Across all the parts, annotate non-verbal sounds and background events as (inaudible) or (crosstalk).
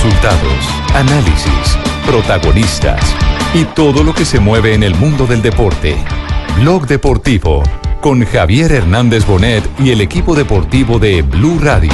Resultados, análisis, protagonistas y todo lo que se mueve en el mundo del deporte. Blog Deportivo con Javier Hernández Bonet y el equipo deportivo de Blue Radio.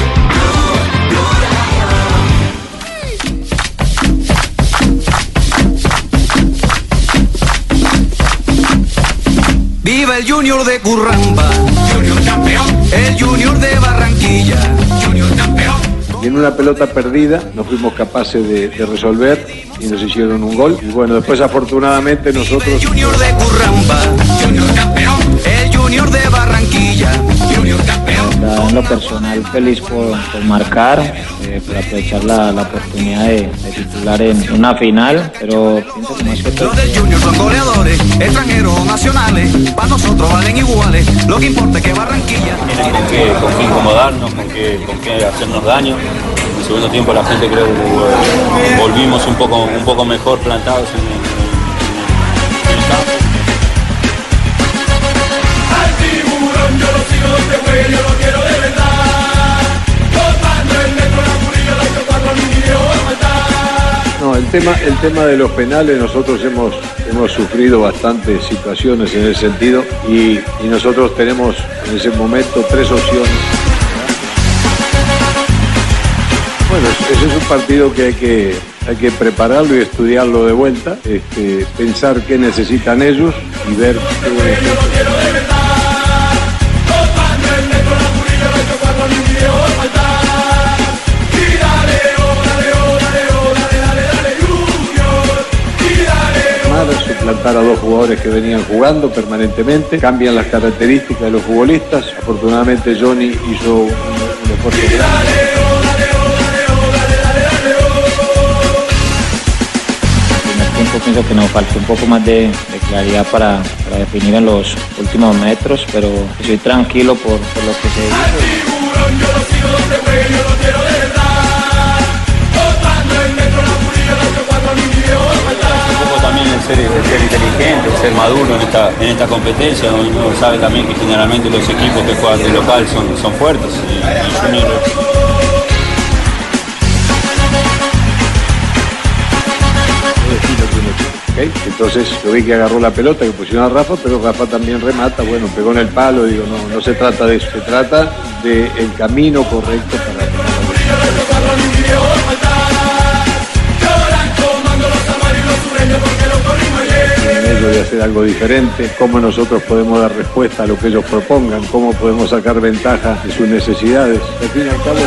Viva el Junior de Curramba, Junior campeón, el Junior de Barranquilla, Junior campeón. Y en una pelota perdida no fuimos capaces de, de resolver y nos hicieron un gol. Y bueno, después afortunadamente nosotros... El Junior de Curramba, Junior campeón, el Junior de Barranquilla, Junior campeón. La- en lo personal feliz por, por marcar, eh, por aprovechar la, la oportunidad de, de titular en una final, pero pienso que más que todo Los del Junior son goleadores, extranjeros o nacionales, para nosotros valen iguales, lo que importa es que Barranquilla... Tienen con qué, con qué incomodarnos, con qué, con qué hacernos daño. En el segundo tiempo la gente creo que eh, volvimos un poco, un poco mejor plantados en el- El tema, el tema de los penales, nosotros hemos, hemos sufrido bastantes situaciones en ese sentido y, y nosotros tenemos en ese momento tres opciones. Bueno, ese es un partido que hay que, hay que prepararlo y estudiarlo de vuelta, este, pensar qué necesitan ellos y ver qué, a dos jugadores que venían jugando permanentemente, cambian las características de los futbolistas. Afortunadamente Johnny hizo un, un esfuerzo grande. tiempo pienso que nos falta un poco más de, claridad para, definir en los últimos metros, pero estoy tranquilo por, por lo que se hizo. Ser, el ser inteligente, el ser maduro en esta, en esta competencia. Uno sabe también que generalmente los equipos que juegan de local son, son fuertes. Entonces yo vi que agarró la pelota, que pusieron a Rafa, pero Rafa también remata, bueno, pegó en el palo, digo, no, no se trata de eso, se trata del camino correcto para de hacer algo diferente, cómo nosotros podemos dar respuesta a lo que ellos propongan, cómo podemos sacar ventaja de sus necesidades. Al fin y al cabo,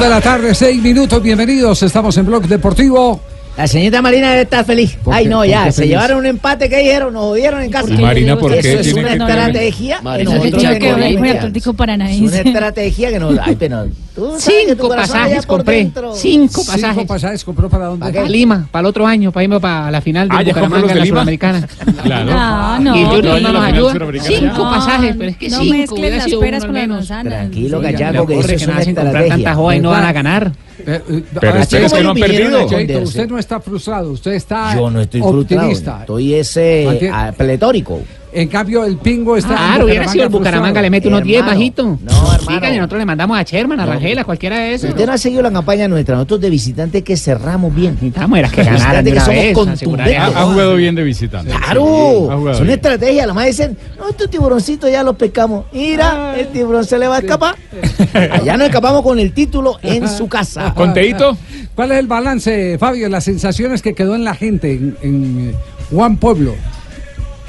de la tarde, seis minutos, bienvenidos. Estamos en Blog Deportivo. La señorita Marina debe estar feliz. ¿Por Ay, no, ¿Por ya, se feliz? llevaron un empate que dijeron, nos jodieron en casa. ¿Y Marina por qué Eso es una estrategia. que Marina, nosotros ¿qué tenemos choque, que muy mirar. Atlético Es Paranaense. una estrategia que nos. Ay, pero tú Cinco pasajes compré. Cinco Cinco pasajes. pasajes compró para dónde? Para Lima, para el otro año, para irme para la final de Ah, ¿ya compró Bucaramanga de en la? Sudamericana. (laughs) Claro. Ah, no. Y año no nos final ayuda. suramericana. Cinco No, pasajes, pero es que no cinco mezclen hubiera las peras con las manzanas. Tranquilo, Gallaco, que eso es que una estrategia. no van a ganar. Eh, eh, Pero ahora ustedes que no han perdido. a Cheito. Usted no está frustrado, usted está Yo no estoy frustrado. optimista. Estoy ese Mantiene- ah, pletórico. En cambio, el pingo está. Claro, hubiera sido el Bucaramanga, le mete unos 10 Hermano, bajitos. no, Sigan, hermano. y nosotros le mandamos a Sherman, a No. Rangel, a cualquiera de esos. Usted no ha seguido la campaña nuestra. Nosotros de visitante que cerramos bien. Necesitamos era que ganaran de que somos vez, contundentes. Ha, ha jugado bien de visitante. Claro, Sí, ha jugado es una bien. estrategia. Lo más dicen, no, estos tiburoncitos ya los pescamos. Mira, el tiburón se le va a escapar. Allá nos escapamos con el título en su casa. (laughs) ¿Cuál es el balance, Fabio? Las sensaciones que quedó en la gente en, en, eh, Juan Pueblo.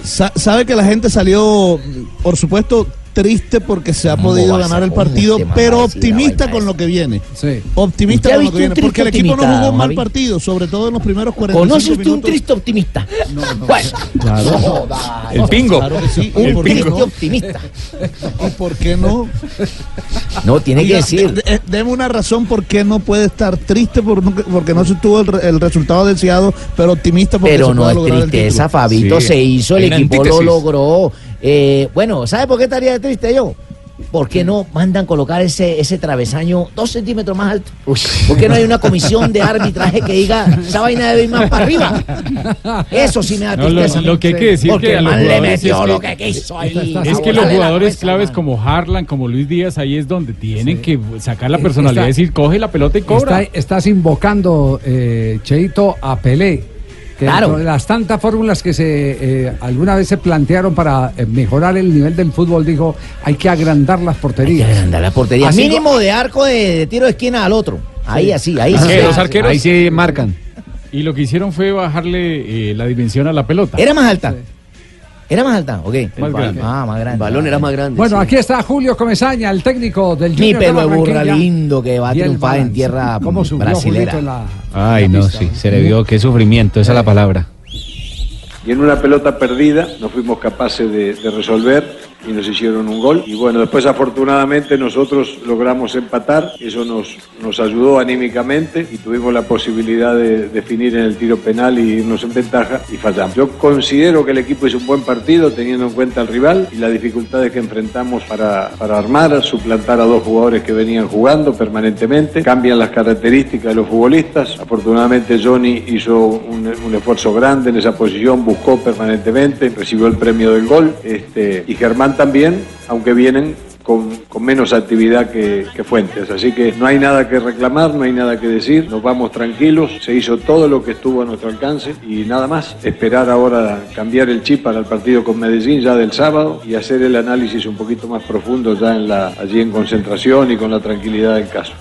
Sa- sabe que la gente salió, por supuesto, triste porque se ha ¿Cómo podido ganar el partido, pero optimista con lo que viene. Sí. Optimista ¿Usted ha con lo visto que un viene, porque el equipo no jugó un mal partido, sobre todo en los primeros 45 ¿Conoce usted un triste optimista? Bueno, Claro. no joda. El pingo. Claro que sí. Un ¿Y por qué triste no? optimista. ¿Y por qué no? No, tiene que decir. de- de- Deme una razón por qué no puede estar triste por porque no se tuvo el, re- el resultado deseado, pero optimista porque Pero se no puede es tristeza. Fabito. Sí. Se hizo, el Hay equipo lo logró. Eh, bueno, ¿sabe por qué estaría triste yo? ¿por qué no mandan colocar ese, ese travesaño dos centímetros más alto? ¿Por qué no hay una comisión de arbitraje que diga, esa vaina debe ir más para arriba? Eso sí me da No, lo, tristeza. lo que hay que decir Porque que a los le metió es lo que- que quiso ahí. Es que los jugadores claves como Harlan, como Luis Díaz, ahí es donde tienen que sacar la personalidad y decir, coge la pelota y cobra. Está- estás invocando, eh, Cheito, a Pelé. Que Claro. las tantas fórmulas que se eh, alguna vez se plantearon para eh, mejorar el nivel del fútbol, dijo, hay que agrandar las porterías. agrandar la portería. Así Mínimo de arco de, de tiro de esquina al otro. Ahí así, ahí sí. Que los arqueros Ahí sí marcan. Y lo que hicieron fue bajarle eh, la dimensión a la pelota. ¿Era más alta? ¿Era más alta? Ok. Más grande. Ah, más grande. El balón era más grande. Bueno, sí. aquí está Julio Comesaña, el técnico del Mi Junior de pelo de burra lindo que va a triunfar en tierra ¿Cómo subió brasilera. La- Ay, no, sí, se le vio qué sufrimiento, esa es la palabra. Y en una pelota perdida no fuimos capaces de, resolver y nos hicieron un gol. Y bueno, después afortunadamente nosotros logramos empatar, eso nos, nos ayudó anímicamente y tuvimos la posibilidad de definir en el tiro penal y irnos en ventaja y fallamos. Yo considero que el equipo hizo un buen partido teniendo en cuenta al rival y las dificultades que enfrentamos para, para armar, suplantar a dos jugadores que venían jugando permanentemente. Cambian las características de los futbolistas. Afortunadamente Johnny hizo un esfuerzo grande en esa posición, buscó permanentemente, recibió el premio del gol. Este, y Germán también, aunque vienen con, con menos actividad que, que Fuentes. Así que no hay nada que reclamar, no hay nada que decir, nos vamos tranquilos, se hizo todo lo que estuvo a nuestro alcance y nada más. Esperar ahora cambiar el chip para el partido con Medellín ya del sábado y hacer el análisis un poquito más profundo ya en la, allí en concentración y con la tranquilidad del caso.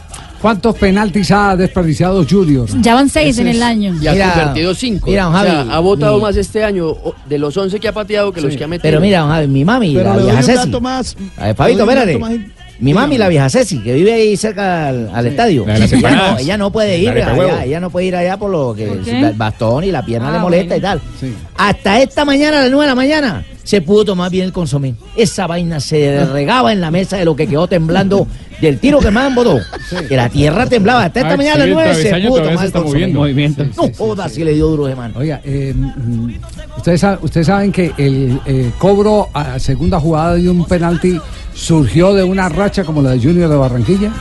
¿Cuántos penaltis ha desperdiciado Junior? Ya van seis Ese en el año. Y ha Mira, convertido cinco. mira, o sea, Javi, ha votado mi- más este año de los 11 que ha pateado que los que ha metido. Pero mira, don Javi, mi mami, Pero la le doy vieja un Ceci. dato más. A ver, Fabito, espérate. Mi mami, la vieja Ceci, que vive ahí cerca al, al estadio. La de las ella, no, ella no puede ir huevo. allá, ella no puede ir allá por lo que el bastón y la pierna Ah, le molesta bueno. y tal. Sí. Hasta esta mañana, a las 9 de la mañana, se pudo tomar bien el consomé. Esa vaina se regaba en la mesa de lo que quedó temblando (laughs) del tiro que más botó. Que la tierra temblaba. Hasta esta Ay, mañana a sí, las el 9 se pudo tomar el consomé. moviendo. Movimiento. No joda si le dio duro, hermano. Oiga, eh, mm, ustedes, sa- ustedes saben que el eh, cobro a segunda jugada de un penalti surgió de una racha como la de Junior de Barranquilla.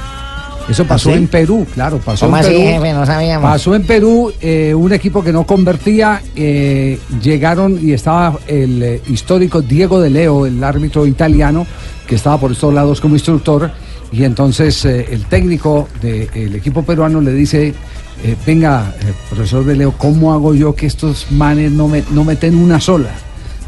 Eso pasó ¿Ah, sí? en Perú, claro, pasó ¿Cómo en Perú. jefe? No sabíamos. Pasó en Perú, eh, un equipo que no convertía, eh, llegaron y estaba el eh, histórico Diego de Leo, el árbitro italiano, que estaba por estos lados como instructor, y entonces el técnico del equipo peruano le dice, venga, profesor de Leo, ¿cómo hago yo que estos manes no, me, no meten una sola?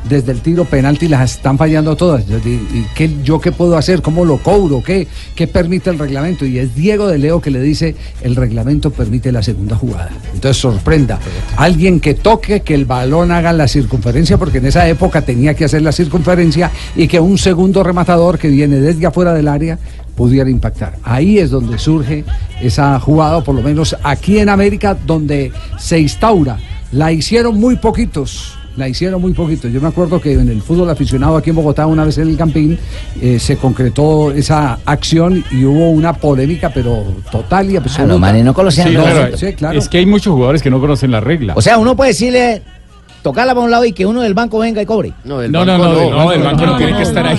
Desde el tiro penalti las están fallando todas. ¿y qué, ¿Yo qué puedo hacer? ¿Cómo lo cobro? ¿Qué, ¿Qué permite el reglamento? Y es Diego de Leo que le dice, el reglamento permite la segunda jugada. Entonces sorprenda. Alguien que toque, que el balón haga la circunferencia, porque en esa época tenía que hacer la circunferencia y que un segundo rematador que viene desde afuera del área pudiera impactar. Ahí es donde surge esa jugada, por lo menos aquí en América, donde se instaura. La hicieron muy poquitos. La hicieron muy poquito. Yo me acuerdo que en el fútbol aficionado aquí en Bogotá, una vez en el Campín, eh, se concretó esa acción y hubo una polémica, pero total y absoluta. los manes no conocían Sí, claro, sí, claro. Es que hay muchos jugadores que no conocen la regla. O sea, uno puede decirle, tocarla para un lado y que uno del banco venga y cobre. No, del no, no, banco no, no, no. el banco no, (laughs) tiene que estar ahí.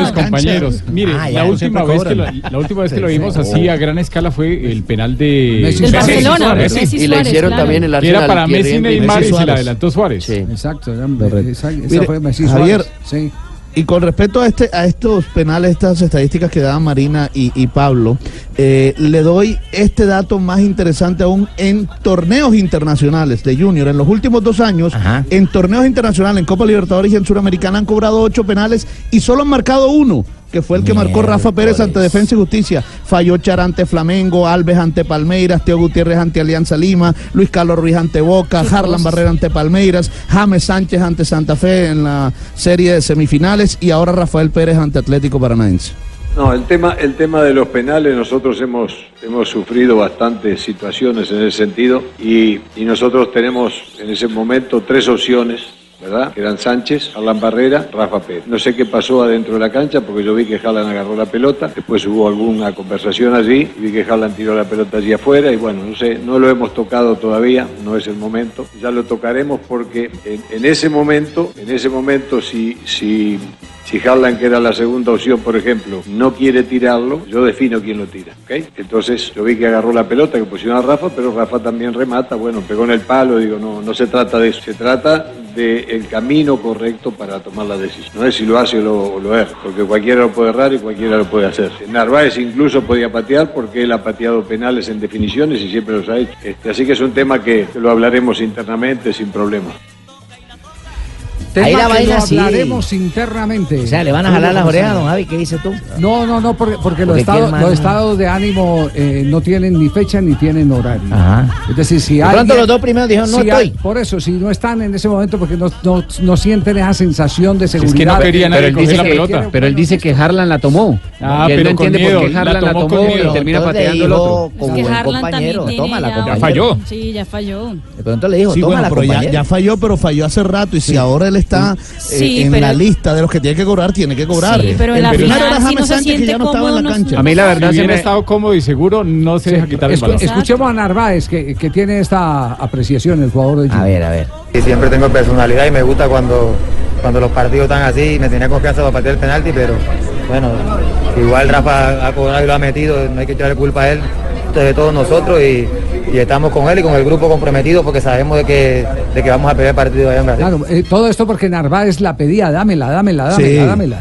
Los compañeros. Mire, Ah, ya, la última vez que lo, cobran. la última vez que lo Sí, vimos sí. así a gran escala fue el penal de. Barcelona, Suárez, Messi Y la Suárez, hicieron claro. también el Que Arsenal. era para Messi. Neymar y se la Suárez. adelantó Suárez. Sí. Exacto, esa, fue Messi Javier, Suárez. Sí. Y con respecto a este a estos penales, estas estadísticas que daban Marina y, y Pablo, eh, le doy este dato más interesante aún en torneos internacionales de Junior. En los últimos dos años, Ajá. en torneos internacionales, en Copa Libertadores y en Suramericana han cobrado ocho penales y solo han marcado uno que fue el que marcó Rafa Pérez ante. Defensa y Justicia. Falló Char ante Flamengo, Alves ante Palmeiras, Teo Gutiérrez ante Alianza Lima, Luis Carlos Ruiz ante Boca, Harlan Barrera ante Palmeiras, James Sánchez ante Santa Fe en la serie de semifinales y ahora Rafael Pérez ante Atlético Paranaense. No, el tema, el tema de los penales, nosotros hemos, hemos sufrido bastantes situaciones en ese sentido y, y nosotros tenemos en ese momento tres opciones ¿verdad? Eran Sánchez, Alan Barrera, Rafa Pérez. No sé qué pasó adentro de la cancha porque yo vi que Jalan agarró la pelota, después hubo alguna conversación allí, y vi que Jalan tiró la pelota allí afuera y bueno, no sé, no lo hemos tocado todavía, no es el momento. Ya lo tocaremos porque en, en ese momento, en ese momento si, si, si Harlan, que era la segunda opción, por ejemplo, no quiere tirarlo, yo defino quién lo tira. Entonces yo vi que agarró la pelota, que pusieron a Rafa, pero Rafa también remata, bueno, pegó en el palo, digo, no, no se trata de eso, se trata del camino correcto para tomar la decisión. No es si lo hace o lo, lo erra, porque cualquiera lo puede errar y cualquiera lo puede hacer. Narváez incluso podía patear porque él ha pateado penales en definiciones y siempre los ha hecho. Este, así que es un tema que lo hablaremos internamente sin problema. Tema Ahí la que vaina sí. hablaremos internamente. O sea, ¿le van a jalar las orejas, don Javi? ¿Qué dices tú? No, no, no, porque, porque, los, estados, los estados de ánimo eh, no tienen ni fecha ni tienen horario. Ajá. Es decir, si De alguien- pronto los dos primeros dijeron, no si hay- estoy. por eso, si no están en ese momento, porque no, no, no sienten esa sensación de que no seguridad. quería nadie Pero él, dice la que, pelota. pero él dice que Harlan la tomó. Ah, y él pero no entiende miedo, por qué la Harlan la tomó y miedo. termina pateando el otro. como Es que Harlan también compañero, tiene toma la ya- compañera. falló. Sí, ya falló. De pronto le dijo, toma la ya, ya falló, pero falló hace rato. Y si ahora él está eh, en pero- la lista de los que tiene que cobrar, tiene que cobrar. Sí, pero en la primero final, era si no se Sánchez, que siente ya no estaba en la cancha. A mí la Si verdad se hubiera me... estado cómodo y seguro, no se deja quitar el balón. escuchemos a Narváez, que, que tiene esta apreciación, el jugador de A Junior. ver, a ver. Y siempre tengo personalidad y me gusta cuando, cuando los partidos están así. Me tenía confianza para patear el penalti, pero bueno, igual Rafa ha cobrado y lo ha metido, no hay que echarle culpa a él, de todos nosotros y, y estamos con él y con el grupo comprometido porque sabemos de que, de que vamos a pelear el partido allá en Brasil. Claro, eh, todo esto porque Narváez la pedía, dámela, dámela, dámela, Sí. dámela.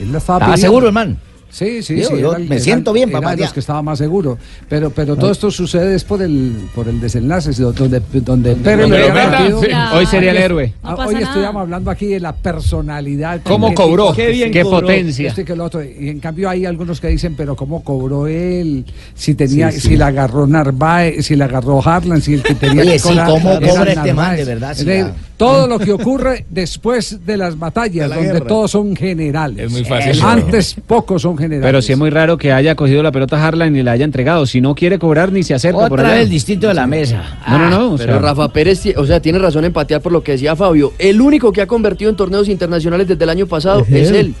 Él la estaba ¿Estaba pidiendo. seguro, hermano? Sí, sí, Digo, sí. yo era el- me era- siento bien, era papá, de los ya. que estaba más seguro. Pero, pero todo esto sucede es por el, por el desenlace, donde, donde Pérez lo había metido- sí. Hoy sería el es- héroe. No Ah, Hoy nada. estuvimos hablando aquí de la personalidad. ¿Cómo que- cobró? Qué bien Qué cobró. potencia. Este que el otro. Y en cambio hay algunos que dicen, pero ¿cómo cobró él? Si tenía, Sí, sí. si la agarró Narváez, si la agarró Harlan, si el que tenía Oye, que sí, cobrar ¿cómo era cobra este man, de verdad? La- todo lo que ocurre (laughs) después de las batallas, De la donde guerra. todos son generales. Es muy fácil. Eh, Antes pocos son generales. Pero sí es muy raro que haya cogido la pelota Harlan y la haya entregado. Si no quiere cobrar, ni se acerca por Otra allá. vez el distinto de la mesa. No, no, no. o Pero sea, Rafa Pérez, o sea, tiene razón en patear por lo que decía Fabio. El único que ha convertido en torneos internacionales desde el año pasado es él.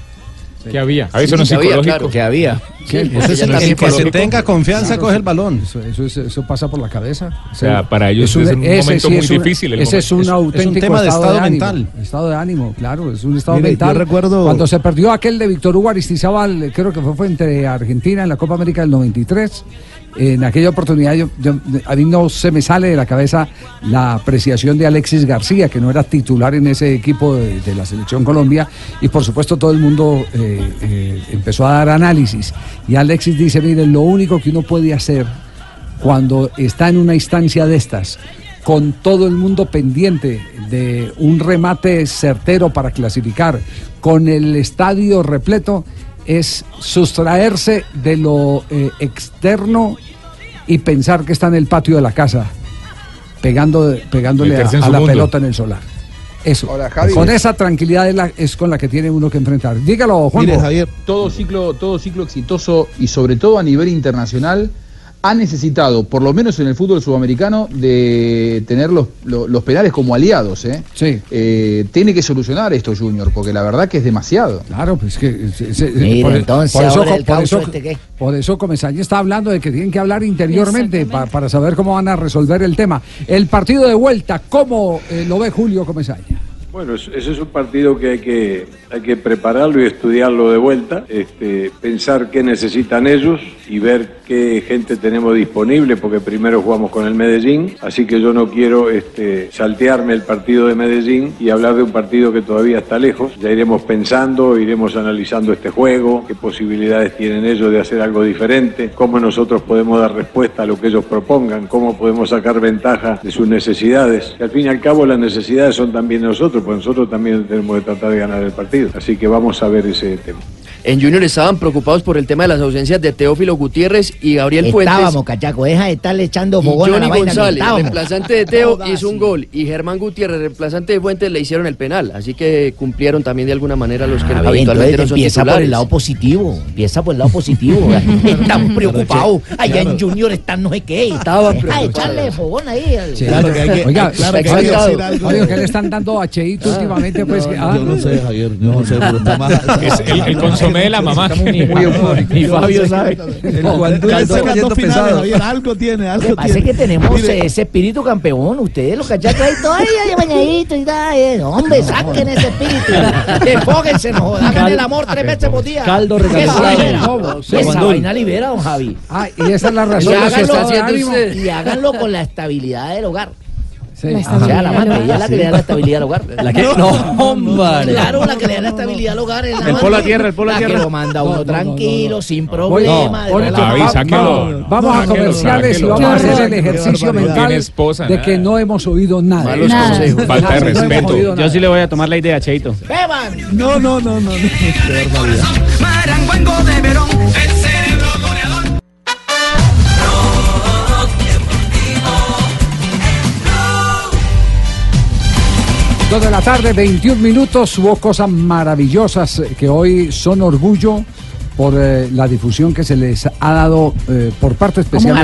Que había. Ahí eso no es sabía, psicológico. claro. Que había. Sí, Eso es- el que se tenga confianza, Claro, coge eso- el balón. Eso, eso, es- eso pasa por la cabeza. O sea, para ellos es un ese momento sí muy es un- difícil el Ese es un. Es- auténtico tema de estado, estado ánimo. mental. Estado de ánimo, claro, es un estado Mire, mental. yo recuerdo- Cuando se perdió aquel de Víctor Hugo Aristizábal, creo que fue, fue entre Argentina en la Copa América del 93. En aquella oportunidad a mí no se me sale de la cabeza la apreciación de Alexis García, que no era titular en ese equipo de, la Selección Colombia, y por supuesto todo el mundo eh, eh, empezó a dar análisis. Y Alexis dice, mire, lo único que uno puede hacer cuando está en una instancia de estas, con todo el mundo pendiente de un remate certero para clasificar, con el estadio repleto, es sustraerse de lo eh, externo y pensar que está en el patio de la casa, pegando, pegándole a, la pelota en el solar. Eso. Hola. Con esa tranquilidad es, la- es con la que tiene uno que enfrentar. Dígalo, Juan. Mire, Javier, todo ciclo, todo ciclo exitoso y sobre todo a nivel internacional ha necesitado, por lo menos en el fútbol sudamericano, de tener los, los, los penales como aliados. ¿eh? Sí. Eh, tiene que solucionar esto Junior, porque la verdad que es demasiado. Claro, pues que se- se- entonces, por eso, este, ¿qué? por eso Comesaña está hablando de que tienen que hablar interiormente pa- para saber cómo van a resolver el tema. El partido de vuelta, ¿cómo eh, lo ve Julio Comesaña? Bueno, es- ese es un partido que hay que, hay que prepararlo y estudiarlo de vuelta, este, pensar qué necesitan ellos y ver qué gente tenemos disponible, porque primero jugamos con el Medellín, así que yo no quiero este, saltearme el partido de Medellín y hablar de un partido que todavía está lejos. Ya iremos pensando, iremos analizando este juego, qué posibilidades tienen ellos de hacer algo diferente, cómo nosotros podemos dar respuesta a lo que ellos propongan, cómo podemos sacar ventaja de sus necesidades. Al fin y al cabo las necesidades son también nosotros, pues nosotros también tenemos que tratar de ganar el partido. Así que vamos a ver ese tema. En Junior estaban preocupados por el tema de las ausencias de Teófilo Gutiérrez y Gabriel Fuentes. Estábamos, cachaco, deja de estarle echando Y fogón a la Johnny vaina. que González, estábamos. reemplazante de Teo, (laughs) hizo un gol. Y Germán Gutiérrez, reemplazante de Fuentes, le hicieron el penal. Así que cumplieron también de alguna manera los que A ver, habitualmente entonces no son empieza por el lado positivo, empieza por el lado positivo. (laughs) Están preocupados. Allá en Junior están no sé qué. Estaban A preocupados. echarle fogón ahí. al- Sí. Claro que hay que- Oiga, claro que hay que oiga, decir algo. oiga, ¿qué le están dando a Cheito últimamente? Pues, que- ah, Yo no sé, Javier, yo no sé, pero está (laughs) más... Es el, el de la mamá. Muy eufórico. Y Fabio sabe. El guandú Caldo está cayendo pesado. Algo tiene, algo tiene. es que tenemos Mire, ese espíritu campeón. Ustedes, los cachacos ahí todavía de bañadito y tal. eh. Hombre, saquen ese espíritu. (laughs) Enfóquense, no. Hagan el amor tres veces por día. Caldo recalentado. esa vaina libera, don Javi. ah, y esa es la razón y háganlo con la estabilidad del hogar. Sí. La O sea, estabilidad la madre, ella es la que le da la estabilidad al hogar. ¿La qué? No, hombre. Claro, la que le da la estabilidad al hogar es la El polo a tierra, el polo a la tierra. que lo manda No, uno no, no, tranquilo, no. sin Voy- problema. Vamos, a comerciales y vamos a hacer el ejercicio mental esposa, de que no hemos oído nada. Malos consejos. Falta de No respeto. Yo sí le voy a tomar la idea, Cheito. ¡Beban! No, no, no, no. no. Qué barbaridad. Maranguango de Verón, el 2 de la tarde, 21 minutos. Hubo cosas maravillosas que hoy son orgullo por eh, la difusión que se les ha dado eh, por parte especial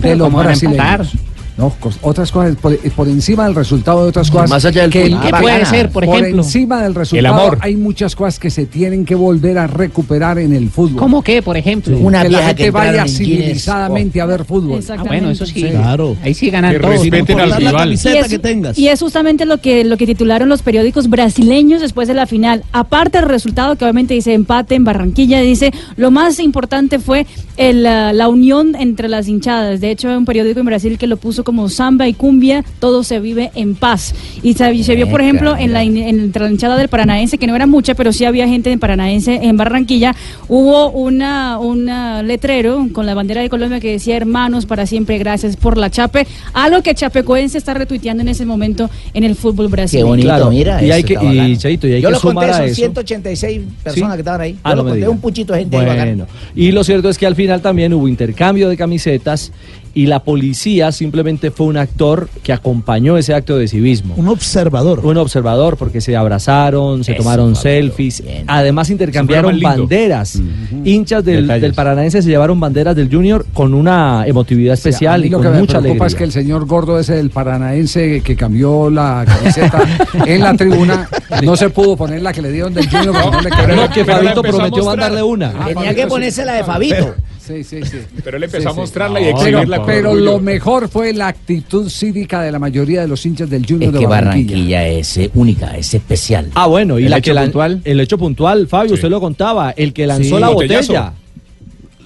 de, los brasileños. No, cos- otras cosas, por, por encima del resultado de otras cosas. Más allá del que fútbol. ¿Qué puede ser, por ejemplo? encima del resultado amor. hay muchas cosas que se tienen que volver a recuperar en el fútbol. ¿Cómo qué, por ejemplo? Una que la gente que vaya civilizadamente a ver fútbol. Ah, Exactamente. bueno, eso sí. Claro. Ahí sí ganan Que todos. respeten al la rival. Y es, que tengas. y es justamente lo que, lo que titularon los periódicos brasileños después de la final. Aparte del resultado que obviamente dice empate en Barranquilla, dice lo más importante fue el, ah, la unión entre las hinchadas. De hecho, hay un periódico en Brasil que lo puso como samba y cumbia, todo se vive en paz. Y se, se vio, por ejemplo, en la, en- la hinchada del Paranaense, que no era mucha, pero sí había gente en Paranaense en Barranquilla. Hubo una, una letrero con la bandera de Colombia que decía hermanos para siempre, gracias por la chape. Algo que Chapecoense está retuiteando en ese momento en el fútbol Qué brasileño. bonito, Claro, mira. y hay que- y, hay Yo que lo conté, sumar a son eso. 186 personas ¿Sí? que estaban ahí. Ah, Yo no lo me conté, un puchito de gente ahí. Bueno, y lo cierto es que al final también hubo intercambio de camisetas y la policía simplemente fue un actor que acompañó ese acto de civismo. Un observador. Un observador porque se abrazaron, se Eso, tomaron Pablo, selfies, bien. además intercambiaron lo banderas. Hinchas del, Paranaense se llevaron banderas del Junior con una emotividad especial mí y lo con que me mucha preocupa alegría. es que el señor gordo ese del paranaense que cambió la camiseta en la tribuna (laughs) no se pudo poner la que le dieron del Junior porque no le pero quedó. no, que Fabito prometió mandarle una. Ah, Tenía Fabito, que sí. ponerse la de Fabito. Sí, sí, sí. Pero él empezó Sí, a sí. mostrarla y exhibirla pero lo mejor fue la actitud cívica de la mayoría de los hinchas del Junior Es de que Barranquilla. Barranquilla es eh, única, es especial. Ah, bueno, y ¿El la hecho que puntual? El hecho puntual, Fabio, usted lo contaba, el que lanzó Sí. la Botellazo. botella.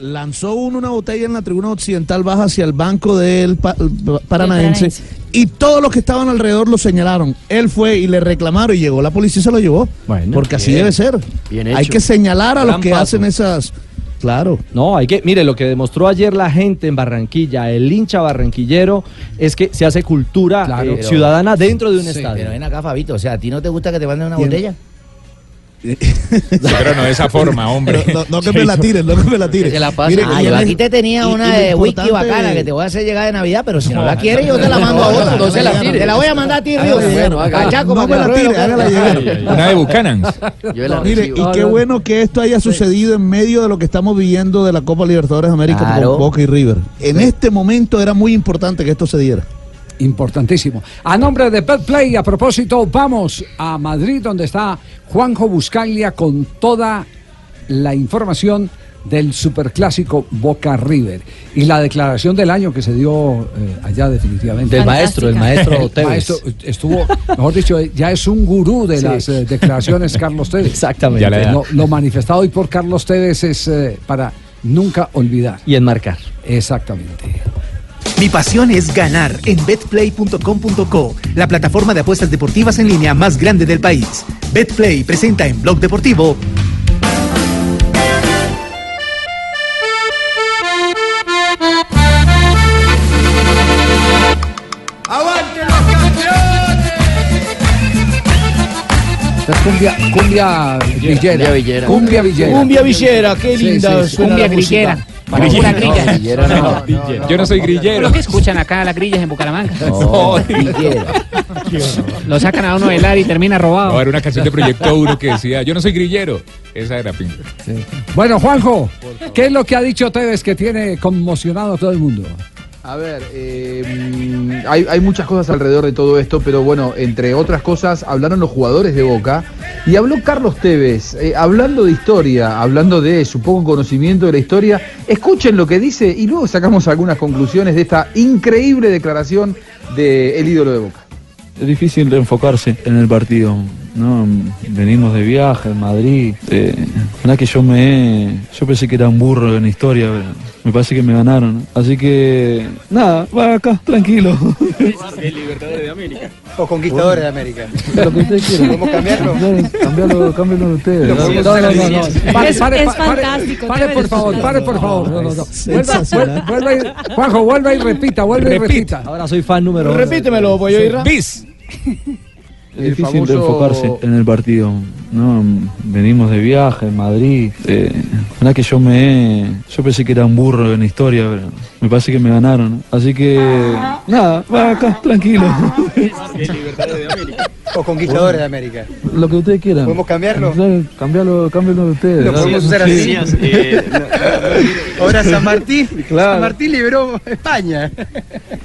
Lanzó uno una botella en la tribuna occidental baja hacia el banco del pa- pa- Paranaense y todos los que estaban alrededor lo señalaron. Él fue y le reclamaron y llegó la policía y se lo llevó. porque así debe ser. Bien Hay que señalar a los que paso. hacen esas. Claro. No, hay que, mire, lo que demostró ayer la gente en Barranquilla, el hincha barranquillero, es que se hace cultura eh, Pero- ciudadana dentro de un Sí, estadio. Pero ven acá, Fabito, o sea, ¿a ti no te gusta que te manden una botella? Pero no de esa forma, hombre. No, no que me la tiren, no que me la tiren. Que se la Mire, Ah, yo aquí te tenía una de wiki importante- bacana que te voy a hacer llegar de Navidad, pero si no, No. la quieres, yo te la mando a No, otra. no se la tire. Te la voy a mandar a ti, Hágala Río. No me que la pruebe tire, lo que- hágala llegar. Una de Buchanans. Mire, y qué bueno que esto haya sucedido en medio de lo que estamos viviendo de la Copa Libertadores de América con Boca y River. En este momento era muy importante que esto se diera. Importantísimo. A nombre de Betplay, a propósito, vamos a Madrid, donde está Juanjo Buscaglia con toda la información del superclásico Boca River y la declaración del año que se dio eh, allá definitivamente. Del maestro, el maestro (laughs) El Tevez. maestro estuvo, mejor dicho, ya es un gurú de Sí. las eh, declaraciones Carlos Tevez. Exactamente. Lo manifestado hoy por Carlos Tevez es eh, para nunca olvidar. Y enmarcar. Exactamente. Mi pasión es ganar en betplay.com.co, la plataforma de apuestas deportivas en línea más grande del país. Betplay presenta en Blog Deportivo ¡Aguante los campeones! Esta es cumbia villera. Cumbia villera. Cumbia villera. Cumbia villera, qué linda sí, sí. suena Cumbia Para grilla. Yo no soy grillero. Lo que escuchan acá las grillas en Bucaramanga. No, (laughs) grillera. Lo sacan a uno del ar y termina robado. No, era una canción de Proyecto Uno que decía, yo no soy grillero. Esa era Pinto. Bueno, Juanjo, ¿qué es lo que ha dicho Tevez que tiene conmocionado a todo el mundo? A ver, eh, hay, hay muchas cosas alrededor de todo esto, pero bueno, entre otras cosas, hablaron los jugadores de Boca y habló Carlos Tevez, eh, hablando de historia, hablando de su poco conocimiento de la historia. Escuchen lo que dice y luego sacamos algunas conclusiones de esta increíble declaración del ídolo de Boca. Es difícil de enfocarse en el partido, ¿no? Venimos de viaje en Madrid. Eh, la que yo me yo pensé que era un burro en la historia, pero me parece que me ganaron. Así que nada, va acá, tranquilo. Libertadores de América. O Conquistadores de América. Lo que ustedes quieran. ¿Podemos cambiarlo? Cambiarlo, cámbialo ustedes. No. Pare, pare, fantástico, Pare, por favor, pare, por favor. No, no, no. Vuelva, vuelva, vuelva y- Juanjo, vuelva y repita, vuelva y repita. Ahora soy fan número uno. Repítemelo, pollo Sí. Irra. Bis. Es difícil de famoso- enfocarse en el partido, ¿no? Venimos de viaje en Madrid. Eh, la que yo me yo pensé que era un burro en la historia, pero me parece que me ganaron. Así que nada, va acá, tranquilo. Libertadores de América. O Conquistadores de América. Lo que ustedes quieran. ¿Podemos cambiarlo? Cambiarlo, cámbialo ustedes. Lo podemos hacer así. Ahora San (laughs) Martín. Claro. San Martín liberó España.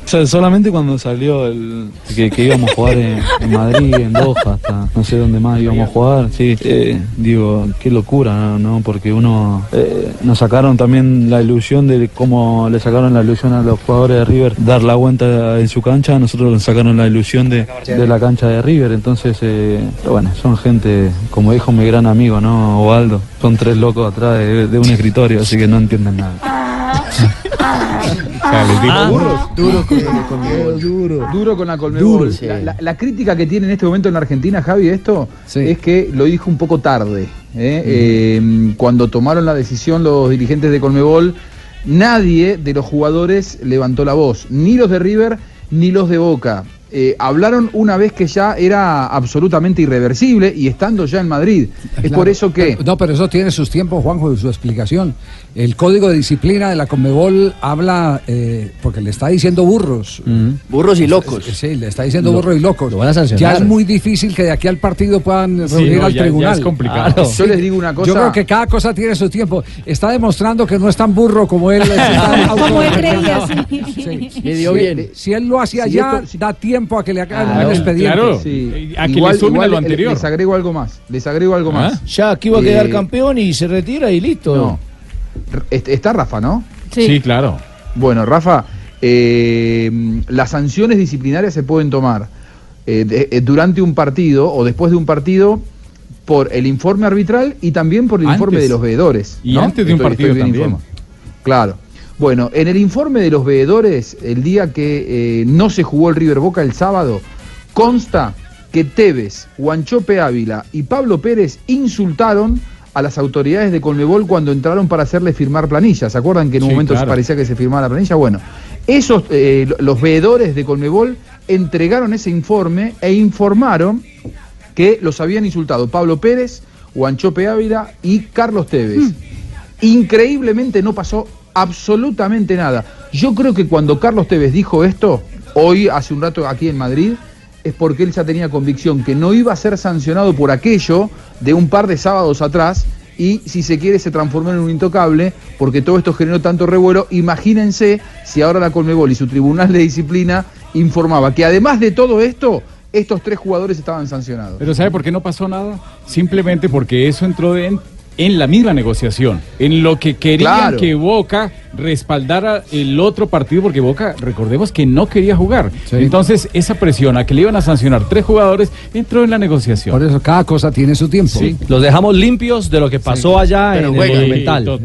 O sea, solamente cuando salió el que, que íbamos a jugar en, en Madrid, en Doha, hasta no sé dónde más íbamos a jugar, sí, eh, digo, qué locura, ¿no? ¿no? Porque uno, eh, nos sacaron también la ilusión de cómo le sacaron la ilusión a los jugadores de River dar la vuelta en su cancha, nosotros nos sacaron la ilusión de, de la cancha de River, entonces, eh, bueno, son gente, como dijo mi gran amigo, ¿no? Ovaldo, son tres locos atrás de, de un escritorio, así que no entienden nada. les digo burros. Duro con la Colmebol. Duro. Duro con la Colmebol. Sí. la, la- la crítica que tiene en este momento en la Argentina, Javi, esto, es que lo dijo un poco tarde. ¿eh? Eh, cuando tomaron la decisión los dirigentes de Colmebol, nadie de los jugadores levantó la voz, ni los de River ni los de Boca. Eh, hablaron una vez que ya era absolutamente irreversible y estando ya en Madrid. Es Claro, por eso que... pero- no, pero eso tiene sus tiempos, Juanjo, y su explicación. El código de disciplina de la Conmebol habla, eh, porque le está diciendo burros. Burros y locos. Sí, le está diciendo Lo- burros y locos. van a sancionar. Ya es muy difícil que de aquí al partido puedan Sí, reunir no, al ya- ya tribunal. es complicado. Claro. Yo les digo una cosa- Yo creo que cada cosa tiene su tiempo. Está demostrando que no es tan burro como él. (laughs) Como él creía, sí. Le dio Si- bien. Si él lo hacía ya, esto- da tiempo a que le hagan Claro, un expediente. claro. Sí. A que Igual- le sumen a lo anterior. Les agrego algo más. Les agrego algo más. Ya aquí va a quedar Eh, campeón y se retira y listo. No. Est- Está Rafa, ¿no? Sí. Sí, claro. Bueno, Rafa, eh, las sanciones disciplinarias se pueden tomar eh, de- eh, durante un partido o después de un partido por el informe arbitral y también por el Antes. informe de los veedores. Y ¿no? antes de un partido también. Claro. Bueno, en el informe de los veedores, el día que eh, no se jugó el River Boca el sábado, consta que Tevez, Guanchope Ávila y Pablo Pérez insultaron a las autoridades de Colmebol cuando entraron para hacerle firmar planillas. ¿Se acuerdan que en un Sí, momento claro. parecía que se firmaba la planilla? Bueno, esos, eh, lo- los veedores de Colmebol entregaron ese informe e informaron que los habían insultado Pablo Pérez, Guanchope Ávila y Carlos Tevez. Increíblemente no pasó absolutamente nada. Yo creo que cuando Carlos Tevez dijo esto, hoy, hace un rato aquí en Madrid, es porque él ya tenía convicción que no iba a ser sancionado por aquello de un par de sábados atrás y si se quiere se transformó en un intocable porque todo esto generó tanto revuelo. Imagínense si ahora la Colmebol y su tribunal de disciplina informaba que además de todo esto, estos tres jugadores estaban sancionados. Pero ¿sabe por qué no pasó nada? Simplemente porque eso entró en, en la misma negociación, en lo que querían Claro. que Boca respaldara el otro partido, porque Boca, recordemos que no quería jugar. Entonces, esa presión a que le iban a sancionar tres jugadores entró en la negociación. Por eso cada cosa tiene su tiempo. Sí, los dejamos limpios de lo que pasó allá Pero en juegan. el Monumental.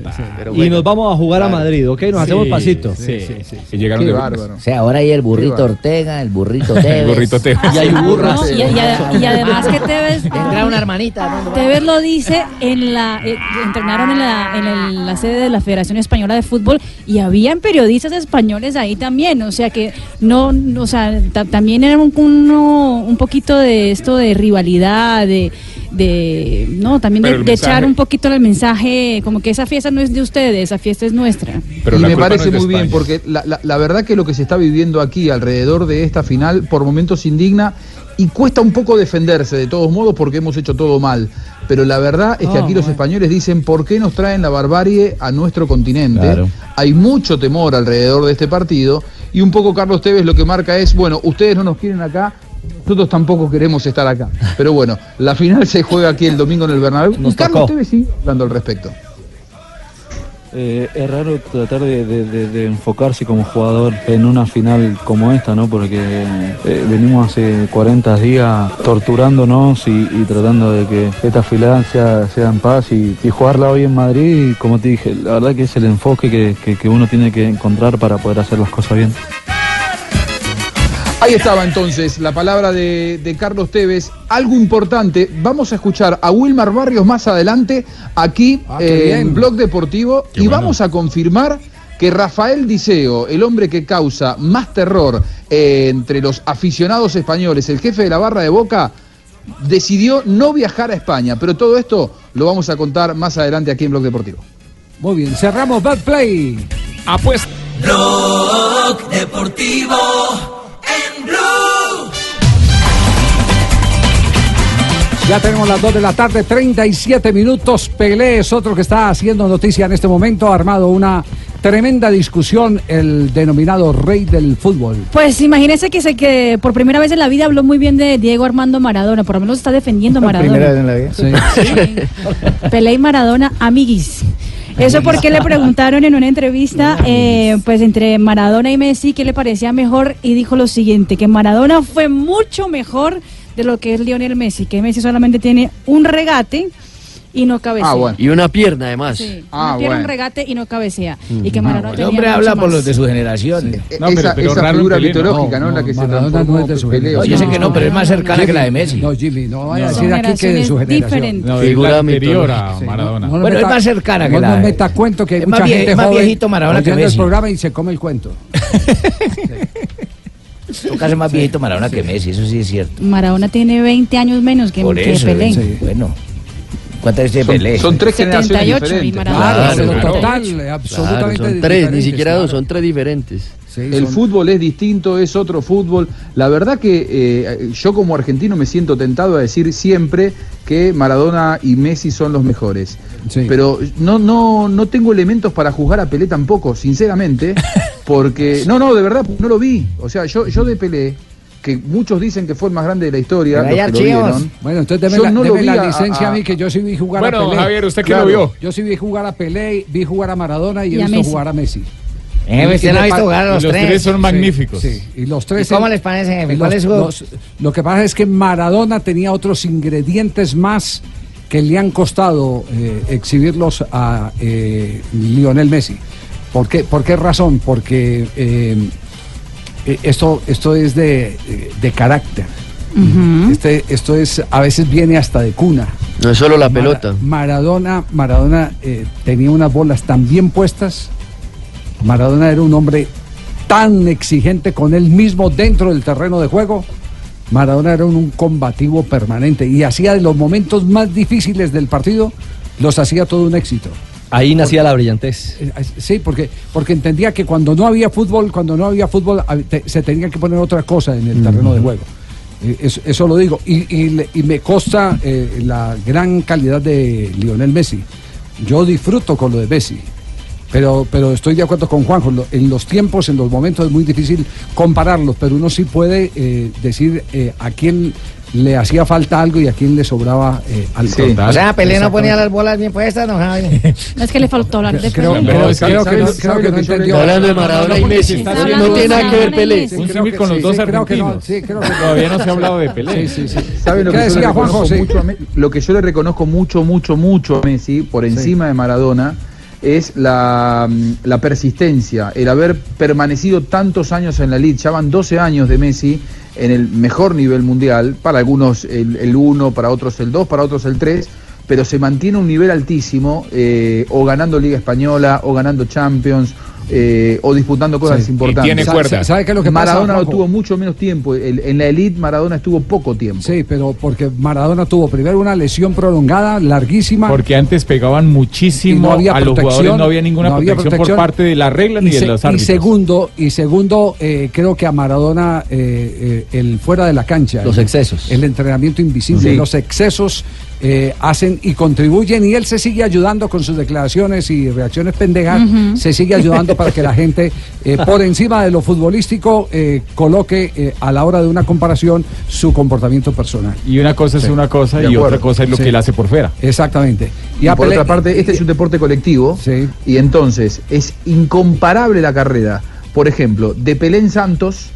Y nos vamos a jugar a Madrid, ¿ok? Nos hacemos Sí, pasito. sí, sí, sí. Que llegaron Qué de bárbaro. O sea, ahora hay el burrito Ortega, el burrito (laughs) Tevez. El burrito Tevez. Y hay burras. No, y, y (laughs) y además que (laughs) Tevez, Tendrá una hermanita. Tevez lo dice en la eh, entrenaron en la en el- la sede de la Federación Española de Fútbol y habían periodistas españoles ahí también, o sea que no, o sea, ta- también era un, uno- un poquito de esto de rivalidad, de, de no, también de, echar un poquito el mensaje, como que esa fiesta no es de ustedes, esa fiesta es nuestra. Pero y me parece no muy bien, porque la, la- la verdad que lo que se está viviendo aquí alrededor de esta final por momentos indigna y cuesta un poco defenderse de todos modos porque hemos hecho todo mal. Pero la verdad es que Oh, aquí los españoles dicen por qué nos traen la barbarie a nuestro continente. Claro. Hay mucho temor alrededor de este partido y un poco Carlos Tevez lo que marca es, bueno, ustedes no nos quieren acá, nosotros tampoco queremos estar acá. Pero bueno, la final se juega aquí el domingo en el Bernabéu Nos y Carlos tocó. Tevez sí hablando al respecto. Eh, es raro tratar de, enfocarse como jugador en una final como esta, ¿no? Porque eh, venimos hace 40 días torturándonos y, tratando de que esta final sea, sea en paz y, jugarla hoy en Madrid, como te dije, la verdad que es el enfoque que, que- que uno tiene que encontrar para poder hacer las cosas bien. Ahí estaba entonces la palabra de, de Carlos Tevez. Algo importante, vamos a escuchar a Wilmar Barrios más adelante aquí Ah, eh, en Blog Deportivo y vamos a confirmar que Rafael Diceo, el hombre que causa más terror eh, entre los aficionados españoles, el jefe de la barra de Boca, decidió no viajar a España. Pero todo esto lo vamos a contar más adelante aquí en Blog Deportivo. Muy bien, cerramos Bad Play. Apuesta. Blog Deportivo Ya tenemos las 2 de la tarde, 37 minutos. Pelé es otro que está haciendo noticia en este momento. Ha armado una tremenda discusión el denominado rey del fútbol. Pues imagínese que se que por primera vez en la vida habló muy bien de Diego Armando Maradona, por lo menos está defendiendo a Maradona. Primera vez en la vida. Sí. Pelé y Maradona, amiguis. Eso porque le preguntaron en una entrevista, eh, pues entre Maradona y Messi, qué le parecía mejor y dijo lo siguiente, que Maradona fue mucho mejor de lo que es Lionel Messi, que Messi solamente tiene un regate y no cabecea. Ah, bueno. Y una pierna además. Sí, Ah, no tiene un bueno. regate y no cabecea. Y que Maradona El tenía hombre mucho habla por los de su generación. No, pero- esa pero esa figura ¿no? mitológica, ¿no? No, En la que se Maradona transformó no es de su generación. No, yo sé que no, pero es más cercana que la de Messi. No, Jimmy, no vaya a decir aquí que de su generación. No, Figura anterior a mitológica. Maradona. No Bueno, es más cercana que no la de- meta cuento que hay mucha gente es más joven viejito Maradona que oyendo el Messi. programa y se come el cuento. (laughs) Toca ser más viejito Maradona que Messi, eso sí es cierto. Maradona tiene 20 años menos que, Por que eso, Pelé. sí. bueno. ¿Cuántas veces Son, Pelé? son tres 78 generaciones diferentes. Maradona. Claro, Claro, total, Claro, absolutamente son tres, ni diferentes, siquiera claro. dos, son tres diferentes. Sí, El son- fútbol es distinto, es otro fútbol. La verdad que eh, yo como argentino me siento tentado a decir siempre que Maradona y Messi son los mejores. Sí. Pero no, no, no tengo elementos para juzgar a Pelé tampoco, sinceramente, (laughs) porque... No, no, de verdad, no lo vi. O sea, yo, yo de Pelé, que muchos dicen que fue el más grande de la historia, los que lo archivos. vieron, Bueno, entonces deme Yo la, no lo deme vi la a- licencia a, a- mí que yo sí vi jugar Bueno, a Pelé. Javier, ¿usted qué Claro. lo vio? Yo sí vi jugar a Pelé, vi jugar a Maradona y Y he visto Messi. jugar a Messi. Eh, Y- y no visto jugar a Y los los tres tres. son magníficos. Sí, y los tres. ¿Y cómo les parece, jefe? ¿Cuál los- los- lo que pasa es que Maradona tenía otros ingredientes más que le han costado eh, exhibirlos a eh, Lionel Messi. ¿Por qué, ¿Por qué razón? Porque eh, eh, esto, esto es de, de carácter. Este, esto es, a veces viene hasta de cuna. No es solo la Mara- pelota. Maradona, Maradona eh, tenía unas bolas tan bien puestas. Maradona era un hombre tan exigente con él mismo dentro del terreno de juego. Maradona era un, un combativo permanente y hacía de los momentos más difíciles del partido, los hacía todo un éxito. Ahí nacía la brillantez. Sí, porque, porque entendía que cuando no había fútbol, cuando no había fútbol, se tenía que poner otra cosa en el terreno de juego. Eh, Eso, eso lo digo. Y, y me consta eh, la gran calidad de Lionel Messi. Yo disfruto con lo de Messi. Pero, pero estoy de acuerdo con Juanjo. En los tiempos, en los momentos es muy difícil compararlos, pero uno sí puede eh, decir eh, a quién le hacía falta algo y a quién le sobraba eh, algo. O sea, Pelé no ponía las bolas bien puestas, no, Javi. (laughs) Es que le faltó hablar de Creo, Pelé. creo- ¿sabe- creo que no, creo que no entendió. Hablando de Maradona y Messi. No tiene nada que ver Pelé. Un símil con los sí, dos sí, argentinos. sí, creo que no. Todavía no se ha hablado de Pelé. Sí, sí, sí. ¿Sabe lo ¿Qué que, yo le decía reconozco Juanjo? Sí. mucho a Me- lo que yo le reconozco mucho, mucho, mucho a Messi, por encima de Maradona, es la, mm, la persistencia, el haber permanecido tantos años en la elite. Ya van 12 años de Messi en el mejor nivel mundial, para algunos el 1, para otros el 2, para otros el 3, pero se mantiene un nivel altísimo, eh, o ganando Liga Española, o ganando Champions, eh, o disputando cosas Sí. importantes. Y tiene ¿Sabe- cuerda. ¿Sabe qué es lo que pasa, Maradona lo Juanjo? tuvo mucho menos tiempo. El- en la elite Maradona estuvo poco tiempo. Sí, pero porque Maradona tuvo primero una lesión prolongada, larguísima. Porque antes pegaban y muchísimo no había a los protección, jugadores, no había ninguna no había protección, por parte de la regla ni y de los y árbitros. segundo, y segundo eh, creo que a Maradona eh, eh, el fuera de la cancha, Los excesos. el entrenamiento invisible, Sí. los excesos eh, hacen y contribuyen y él se sigue ayudando con sus declaraciones y reacciones pendejas, se sigue ayudando para que la gente eh, (laughs) por encima de lo futbolístico eh, coloque eh, a la hora de una comparación su comportamiento personal. Y una cosa es Sí. una cosa De y acuerdo. otra cosa es lo Sí. que él hace por fuera. Exactamente. Y, por Pelé- otra parte, este es un deporte colectivo y entonces es incomparable la carrera, por ejemplo, de Pelé en Santos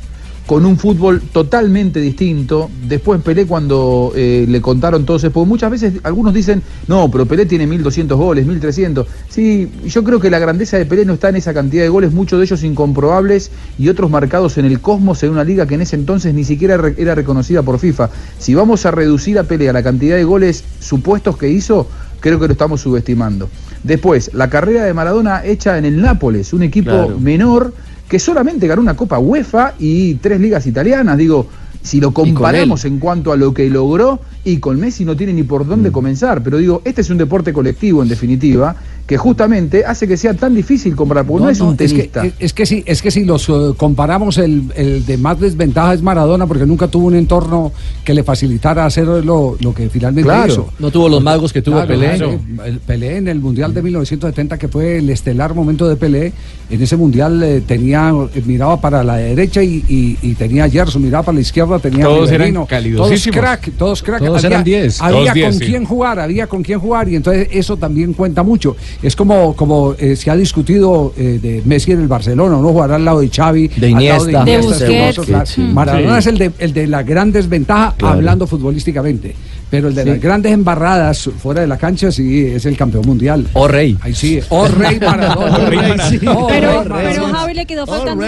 con un fútbol totalmente distinto. Después Pelé cuando eh, le contaron todo eso, porque muchas veces algunos dicen, no, pero Pelé tiene 1200 goles, 1300. Sí, yo creo que la grandeza de Pelé no está en esa cantidad de goles, muchos de ellos incomprobables y otros marcados en el cosmos en una liga que en ese entonces ni siquiera era reconocida por FIFA. Si vamos a reducir a Pelé a la cantidad de goles supuestos que hizo, creo que lo estamos subestimando. Después, la carrera de Maradona hecha en el Nápoles, un equipo Claro. menor que solamente ganó una Copa UEFA y tres ligas italianas. Digo, si lo comparamos en cuanto a lo que logró, y con Messi no tiene ni por Mm. dónde comenzar. Pero digo, este es un deporte colectivo, en definitiva, que justamente hace que sea tan difícil comparar, porque no, es un es que, tenista. es, es que sí, es que si los eh, comparamos, el, el de más desventaja es Maradona, porque nunca tuvo un entorno que le facilitara hacer lo, lo que finalmente Claro. hizo. No tuvo los magos que tuvo Pelé. claro. El Pelé en el Mundial de 1970, que fue el estelar momento de Pelé, en ese Mundial eh, tenía, eh, miraba para la derecha y, y- y tenía a Gerson, miraba para la izquierda, tenía a Todos eran. Todos crack, todos crack. Todos había, eran 10. Había Todos 10, con sí. quién jugar, había con quién jugar y entonces eso también cuenta mucho. Es como, como eh, se ha discutido eh, de Messi en el Barcelona, uno jugará al lado de Xavi, De al lado Iniesta. De Iniesta, Busquets. hermoso, claro. Sí. Maradona Sí. es el de, el de la gran desventaja Claro. hablando futbolísticamente. Pero el de Sí. las grandes embarradas fuera de la cancha sí es el campeón mundial. O rey. Ahí sí, o rey Maradona. (laughs) O rey Maradona. sí. Oh, Pero, rey pero Maradona. Javi le quedó faltando.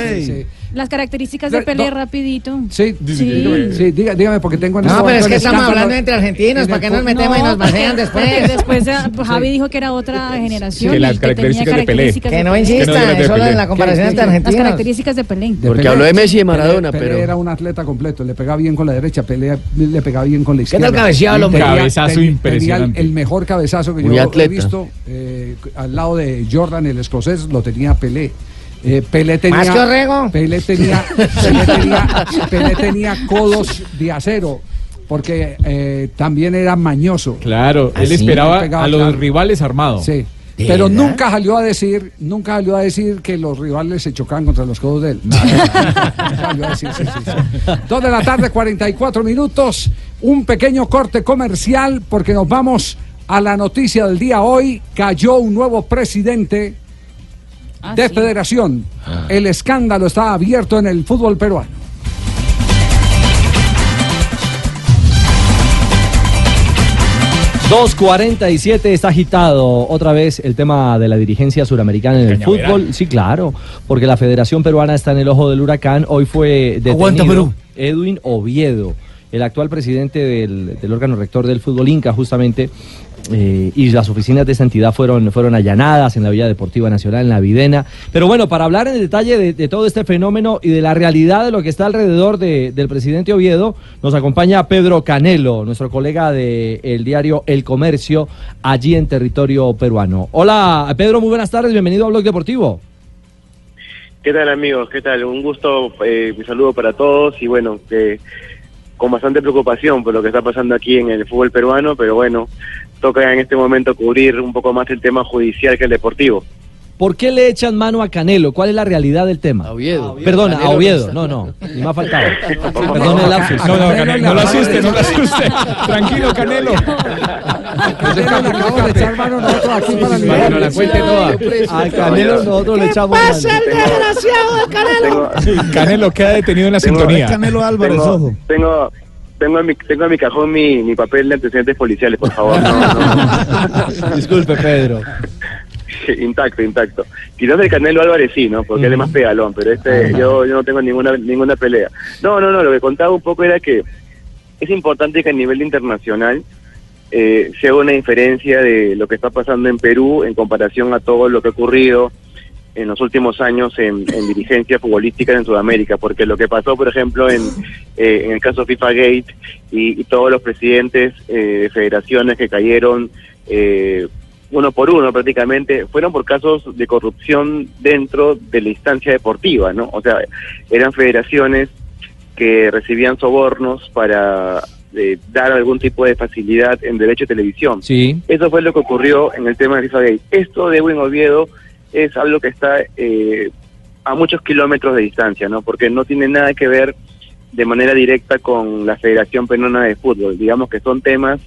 Las características de No, Pelé no. rapidito. Sí, Sí. dígame, sí, diga- dígame, porque tengo en No, este pero es que estamos hablando entre argentinos, en ¿para qué nos metemos y nos Porque (laughs) después? después pues, Javi dijo que era otra generación. Que y las que tenía características de Pelé. características Que de no Pelé. insista, Que no digas de solo Pelé. en la comparación ¿Qué- entre qué- Las argentinos. características de Pelé. De Porque habló de Messi y de Maradona, Pelé pero- era un atleta completo, le pegaba bien con la derecha, Pelé le pegaba bien con la tal izquierda. cabeceaba el hombre? Cabezazo tenía- impresionante. tenía el, el mejor cabezazo que Muy yo atleta. he visto eh, al lado de Jordan, el escocés, lo tenía Pelé. Eh, Pelé tenía, ¿Más que Orrego? Pelé tenía, Pelé tenía, (laughs) Pelé tenía codos de acero, porque eh, también era mañoso. Claro, él Así, esperaba pegaba, a los claro. rivales armados. Sí. ¿De Pero verdad? nunca salió a decir, nunca salió a decir que los rivales se chocaban contra los codos de él. Nunca salió a decir, sí, sí, sí. Dos de la tarde, 44 minutos. Un pequeño corte comercial porque nos vamos a la noticia del día hoy. Cayó un nuevo presidente Ah, de sí. federación. El escándalo está abierto en el fútbol peruano. ...2.47 está agitado otra vez el tema de la dirigencia suramericana en el Cañaveral. fútbol. Sí, claro, porque la Federación Peruana está en el ojo del huracán. Hoy fue detenido Aguanta, Perú. Edwin Oviedo, el actual presidente del, órgano rector del fútbol Inca, justamente. eh, y las oficinas de esa entidad fueron, fueron allanadas en la Villa Deportiva Nacional, en la Videna. Pero bueno, para hablar en detalle de, de todo este fenómeno y de la realidad de lo que está alrededor de- del presidente Oviedo, nos acompaña Pedro Canelo, nuestro colega del diario El Comercio, allí en territorio peruano. Hola, Pedro, muy buenas tardes, bienvenido a Blog Deportivo. ¿Qué tal amigos? ¿Qué tal? Un gusto, eh, mi saludo para todos y bueno, que con bastante preocupación por lo que está pasando aquí en el fútbol peruano, pero bueno, toca en este momento cubrir un poco más el tema judicial que el deportivo. ¿Por qué le echan mano a Canelo? ¿Cuál es la realidad del tema? A Oviedo. Perdona, a Oviedo. no No, ni me ha faltado. Perdón el lapsus. No, no, Canelo, no lo asuste, no lo asuste. Tranquilo, Canelo. Canelo le acabamos de echar mano nosotros aquí para nos la cuente toda. A Canelo nosotros le echamos mano. desgraciado de Canelo? Canelo queda detenido en la sintonía. Canelo Álvarez, tengo, ojo. tengo, tengo en mi, tengo en mi cajón mi, mi papel de antecedentes policiales, por favor. (laughs) No, no. Disculpe, Pedro. (laughs) intacto, intacto. Quizás el Canelo Álvarez sí, ¿no? Porque él es más pedalón, pero este yo, yo no tengo ninguna ninguna pelea. No, no, no, lo que contaba un poco era que es importante que a nivel internacional eh, se haga una diferencia de lo que está pasando en Perú en comparación a todo lo que ha ocurrido en los últimos años en, en dirigencia futbolística en Sudamérica, porque lo que pasó, por ejemplo, en, eh, en el caso FIFA Gate y, y todos los presidentes eh, de federaciones que cayeron eh, uno por uno prácticamente, fueron por casos de corrupción dentro de la instancia deportiva, ¿no? O sea, eran federaciones que recibían sobornos para eh, dar algún tipo de facilidad en derecho de televisión. Sí. Eso fue lo que ocurrió en el tema de FIFA Gate. Esto de Buen Oviedo es algo que está eh, a muchos kilómetros de distancia, ¿no? Porque no tiene nada que ver de manera directa con la Federación Peruana de Fútbol. Digamos que son temas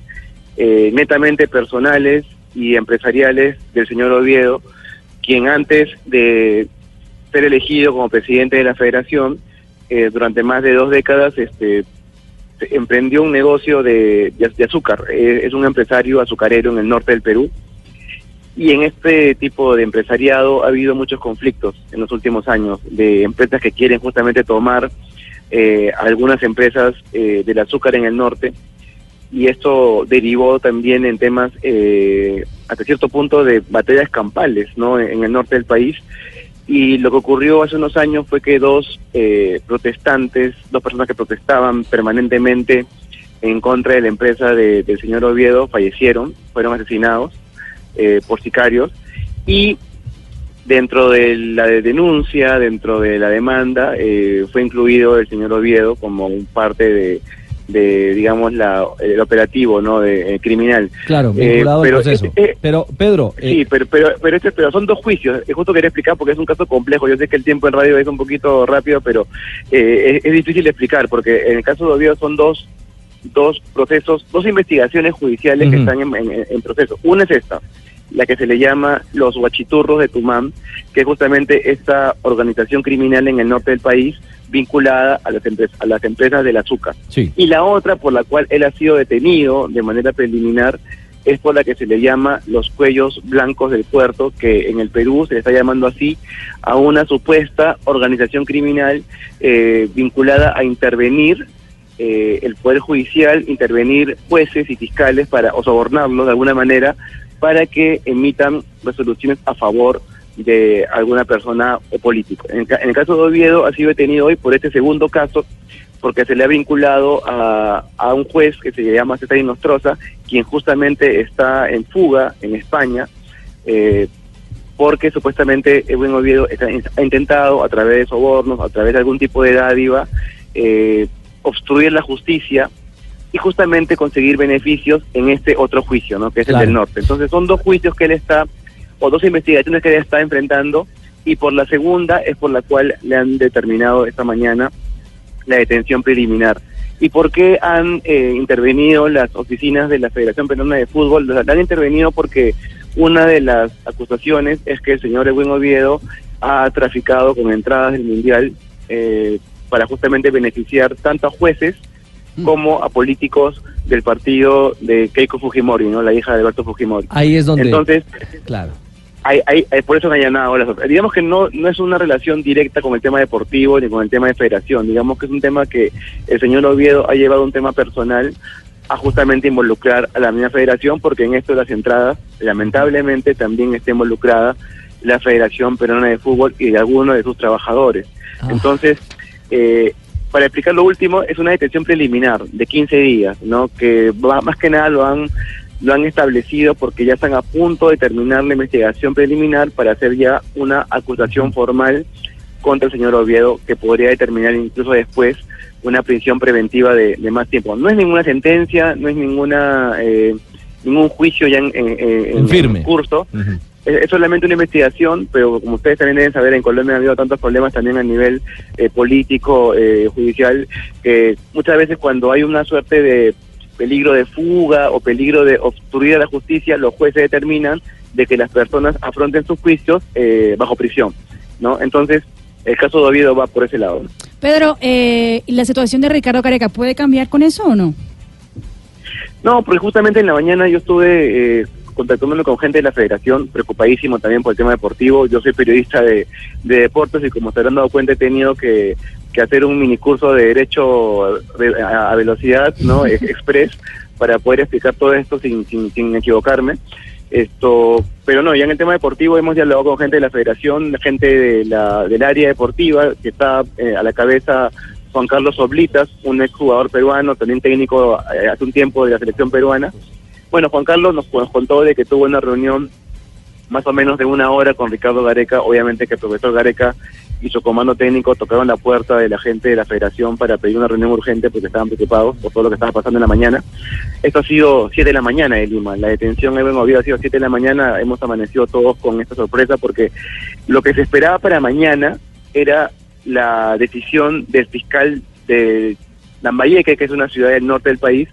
eh, netamente personales y empresariales del señor Oviedo, quien antes de ser elegido como presidente de la Federación, eh, durante más de dos décadas, este emprendió un negocio de, azúcar. Eh, es un empresario azucarero en el norte del Perú. Y en este tipo de empresariado ha habido muchos conflictos en los últimos años de empresas que quieren justamente tomar eh, algunas empresas eh, del azúcar en el norte. Y esto derivó también en temas, eh, hasta cierto punto, de batallas campales ¿no? en el norte del país. Y lo que ocurrió hace unos años fue que dos eh, protestantes, dos personas que protestaban permanentemente en contra de la empresa de- del señor Oviedo fallecieron, fueron asesinados eh, por sicarios y dentro de la de- denuncia, dentro de la demanda, eh, fue incluido el señor Oviedo como un parte de, de digamos, la, el operativo no de, eh, criminal. Claro, Eh, vinculado al pero, proceso. eh, eh, pero, Pedro, Sí, pero, pero, pero, este, pero son dos juicios. Es justo quería explicar porque es un caso complejo. Yo sé que el tiempo en radio es un poquito rápido, pero eh, es, es difícil de explicar porque en el caso de Oviedo son dos, dos procesos, dos investigaciones judiciales que están en, en- en proceso. Una es esta, la que se le llama los Huachiturros de Tumán, que es justamente esta organización criminal en el norte del país vinculada a las, empresas, a las empresas del azúcar. Sí. Y la otra por la cual él ha sido detenido de manera preliminar es por la que se le llama los cuellos blancos del puerto, que en el Perú se le está llamando así a una supuesta organización criminal eh, vinculada a intervenir eh, el Poder Judicial, intervenir jueces y fiscales para, o sobornarlos de alguna manera para que emitan resoluciones a favor de alguna persona o político. En el, caso de Oviedo ha sido detenido hoy por este segundo caso porque se le ha vinculado a, un juez que se llama César Nostroza, quien justamente está en fuga en España, eh, porque supuestamente Edwin Oviedo está- ha intentado a través de sobornos, a través de algún tipo de dádiva, eh, obstruir la justicia y justamente conseguir beneficios en este otro juicio, ¿no? que es Claro. el del norte. Entonces son dos juicios que él está, o dos investigaciones que él está enfrentando, y por la segunda es por la cual le han determinado esta mañana la detención preliminar. ¿Y por qué han eh, intervenido las oficinas de la Federación Peruana de Fútbol? Las han intervenido porque una de las acusaciones es que el señor Edwin Oviedo ha traficado con entradas del Mundial eh, para justamente beneficiar tanto a jueces como a políticos del partido de Keiko Fujimori, ¿no? la hija de Alberto Fujimori. ahí es donde... Entonces, claro. hay, hay, hay- por eso han allanado otras. Digamos que no, no es una relación directa con el tema deportivo ni con el tema de federación. Digamos que es un tema que el señor Oviedo ha llevado un tema personal a justamente involucrar a la misma federación, porque en esto de las entradas, lamentablemente, también está involucrada la Federación Peruana de Fútbol y de algunos de sus trabajadores. Entonces, eh, para explicar lo último, es una detención preliminar de 15 días, ¿no? Que va- más que nada lo han lo han establecido porque ya están a punto de terminar la investigación preliminar para hacer ya una acusación formal contra el señor Oviedo que podría determinar incluso después una prisión preventiva de, de más tiempo. No es ninguna sentencia, no es ninguna eh, ningún juicio ya en, en- en- En firme. curso. Es solamente una investigación, pero como ustedes también deben saber, en Colombia ha habido tantos problemas también a nivel eh, político, eh, judicial, que muchas veces cuando hay una suerte de peligro de fuga o peligro de obstruir a la justicia, los jueces determinan de que las personas afronten sus juicios eh, bajo prisión, ¿no? Entonces, el caso de Oviedo va por ese lado. Pedro, eh, ¿y ¿la situación de Ricardo Careca puede cambiar con eso o no? No, porque justamente en la mañana yo estuve eh, contactándome con gente de la federación, preocupadísimo también por el tema deportivo. Yo soy periodista de, de deportes y como se habrán dado cuenta he tenido que, que hacer un mini curso de derecho de- a, a velocidad, ¿no? Ex- (laughs) Express, para poder explicar todo esto sin, sin, sin equivocarme. Esto, pero no, ya en el tema deportivo hemos dialogado con gente de la federación, gente de la, del área deportiva, que está eh, a la cabeza Juan Carlos Oblitas, un exjugador peruano, también técnico eh, hace un tiempo de la selección peruana. Bueno, Juan Carlos nos, contó de que tuvo una reunión más o menos de una hora con Ricardo Gareca, obviamente que el profesor Gareca y su comando técnico tocaron la puerta de la gente de la federación para pedir una reunión urgente porque estaban preocupados por todo lo que estaba pasando en la mañana. Esto ha sido 7 de la mañana de Lima, la detención en Oviedo ha sido 7 de la mañana, hemos amanecido todos con esta sorpresa porque lo que se esperaba para mañana era la decisión del fiscal de Lambayeque, que es una ciudad del norte del país,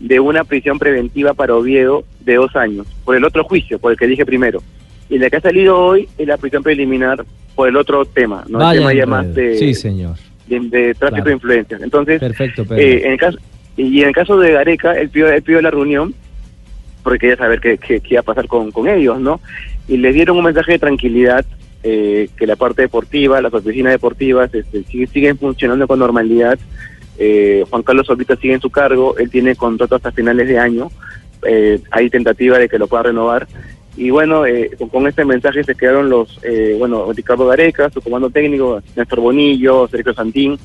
de una prisión preventiva para Oviedo de dos años, por el otro juicio, por el que dije primero. Y la que ha salido hoy es la prisión preliminar por el otro tema, ¿no? Vaya el tema ya más de, Sí, señor. de, de tráfico Claro. de influencias. Entonces, Perfecto, eh, en el caso, y en el caso de Gareca, él pidió, él pidió la reunión porque quería saber qué, qué- qué iba a pasar con, con ellos, ¿no? Y les dieron un mensaje de tranquilidad, eh, que la parte deportiva, las oficinas deportivas este, sigue- siguen funcionando con normalidad. Eh, Juan Carlos Orbita sigue en su cargo, él tiene contrato hasta finales de año, eh, hay tentativa de que lo pueda renovar. Y bueno, eh, con, este mensaje se quedaron los, eh, bueno, Ricardo Gareca, su comando técnico, Néstor Bonillo, Sergio Santín,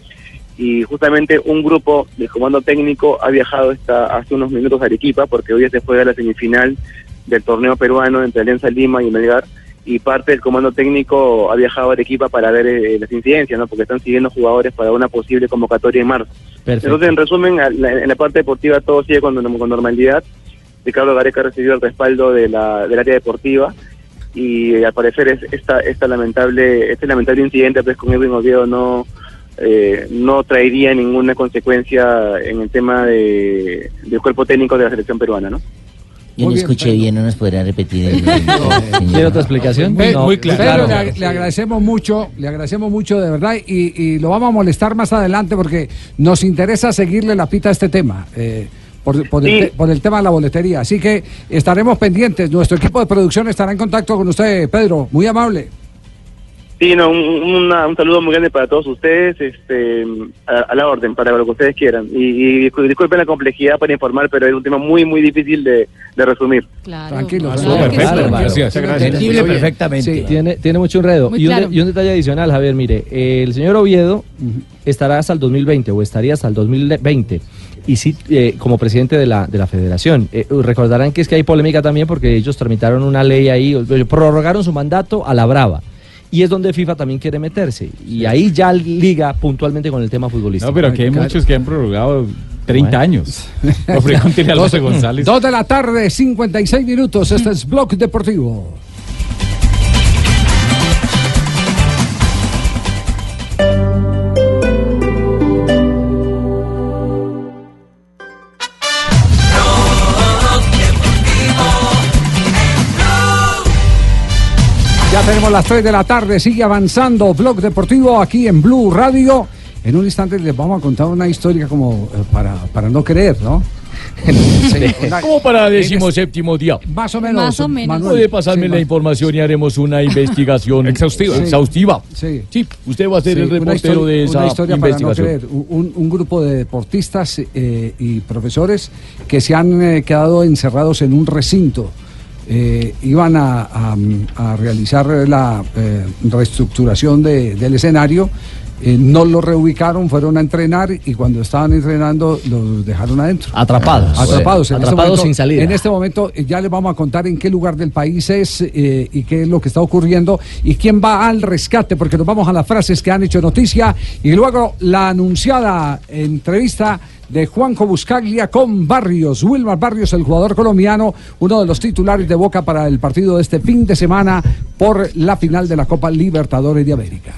y justamente un grupo del comando técnico ha viajado esta, hace unos minutos a Arequipa porque hoy se juega la semifinal del torneo peruano entre Alianza Lima y Melgar y parte del comando técnico ha viajado a Arequipa para ver eh, las incidencias, ¿no? porque están siguiendo jugadores para una posible convocatoria en marzo. Perfecto. Entonces, en resumen, en la parte deportiva todo sigue con, con normalidad. Ricardo Gareca ha recibido el respaldo de la, del área deportiva y al parecer es esta, esta lamentable, este lamentable incidente pues con Edwin Oviedo no eh, no traería ninguna consecuencia en el tema de, del cuerpo técnico de la selección peruana, ¿no? Yo no escuché bien, no nos podrá repetir. el- (laughs) el- ¿Quiere otra explicación? Pe- No, Pedro, le, le agradecemos mucho, le agradecemos mucho de verdad y, y lo vamos a molestar más adelante porque nos interesa seguirle la pita a este tema. eh, por, por el, te- por el tema de la boletería. Así que estaremos pendientes. Nuestro equipo de producción estará en contacto con usted, Pedro. Muy amable. Sí, no, un, una- un saludo muy grande para todos ustedes, este, a, a la orden, para lo que ustedes quieran. Y, y discul- disculpen la complejidad para informar, pero es un tema muy, muy difícil de, de resumir. Tranquilo. Ah, tranquilo. perfecto, Claro, gracias. claro. Entendible perfectamente. sí. Tiene, tiene mucho enredo. Y un, claro. y un detalle adicional, Javier, mire, el señor Oviedo estará hasta el 2020 o estaría hasta el 2020 y sí eh, como presidente de la, de la federación. Eh, recordarán que es que hay polémica también porque ellos tramitaron una ley ahí, prorrogaron su mandato a la brava. Y es donde FIFA también quiere meterse. Y ahí ya liga puntualmente con el tema futbolístico. No, pero aquí hay muchos que han prorrogado 30 Bueno. años. (laughs) Alonso Dos- González. Dos de la tarde, 56 minutos. Este es Blog Deportivo. Tenemos las 3 de la tarde, sigue avanzando Blog Deportivo aquí en Blue Radio. En un instante les vamos a contar una historia como eh, para, para no creer, ¿no? (laughs) Sí, Como para décimo séptimo día. Más o menos. Más o menos. Manuel. Puede pasarme Sí, la ma- información y haremos una (laughs) investigación Exhaustiva. Sí. Exhaustiva. Sí. usted va a ser Sí, el reportero de esa una historia para no creer. Un, un grupo de deportistas eh, y profesores que se han eh, quedado encerrados en un recinto. Eh, iban a, realizar la eh, reestructuración de- del escenario. Eh, no lo reubicaron, fueron a entrenar y cuando estaban entrenando los dejaron adentro. Atrapados. Atrapados. En este Atrapados momento- sin salida. En este momento eh, ya les vamos a contar en qué lugar del país es eh, y qué es lo que está ocurriendo y quién va al rescate, porque nos vamos a las frases que han hecho noticia y luego la anunciada entrevista de Juanjo Buscaglia con Barrios. Wilmar Barrios, el jugador colombiano, uno de los titulares de Boca para el partido de este fin de semana por la final de la Copa Libertadores de América.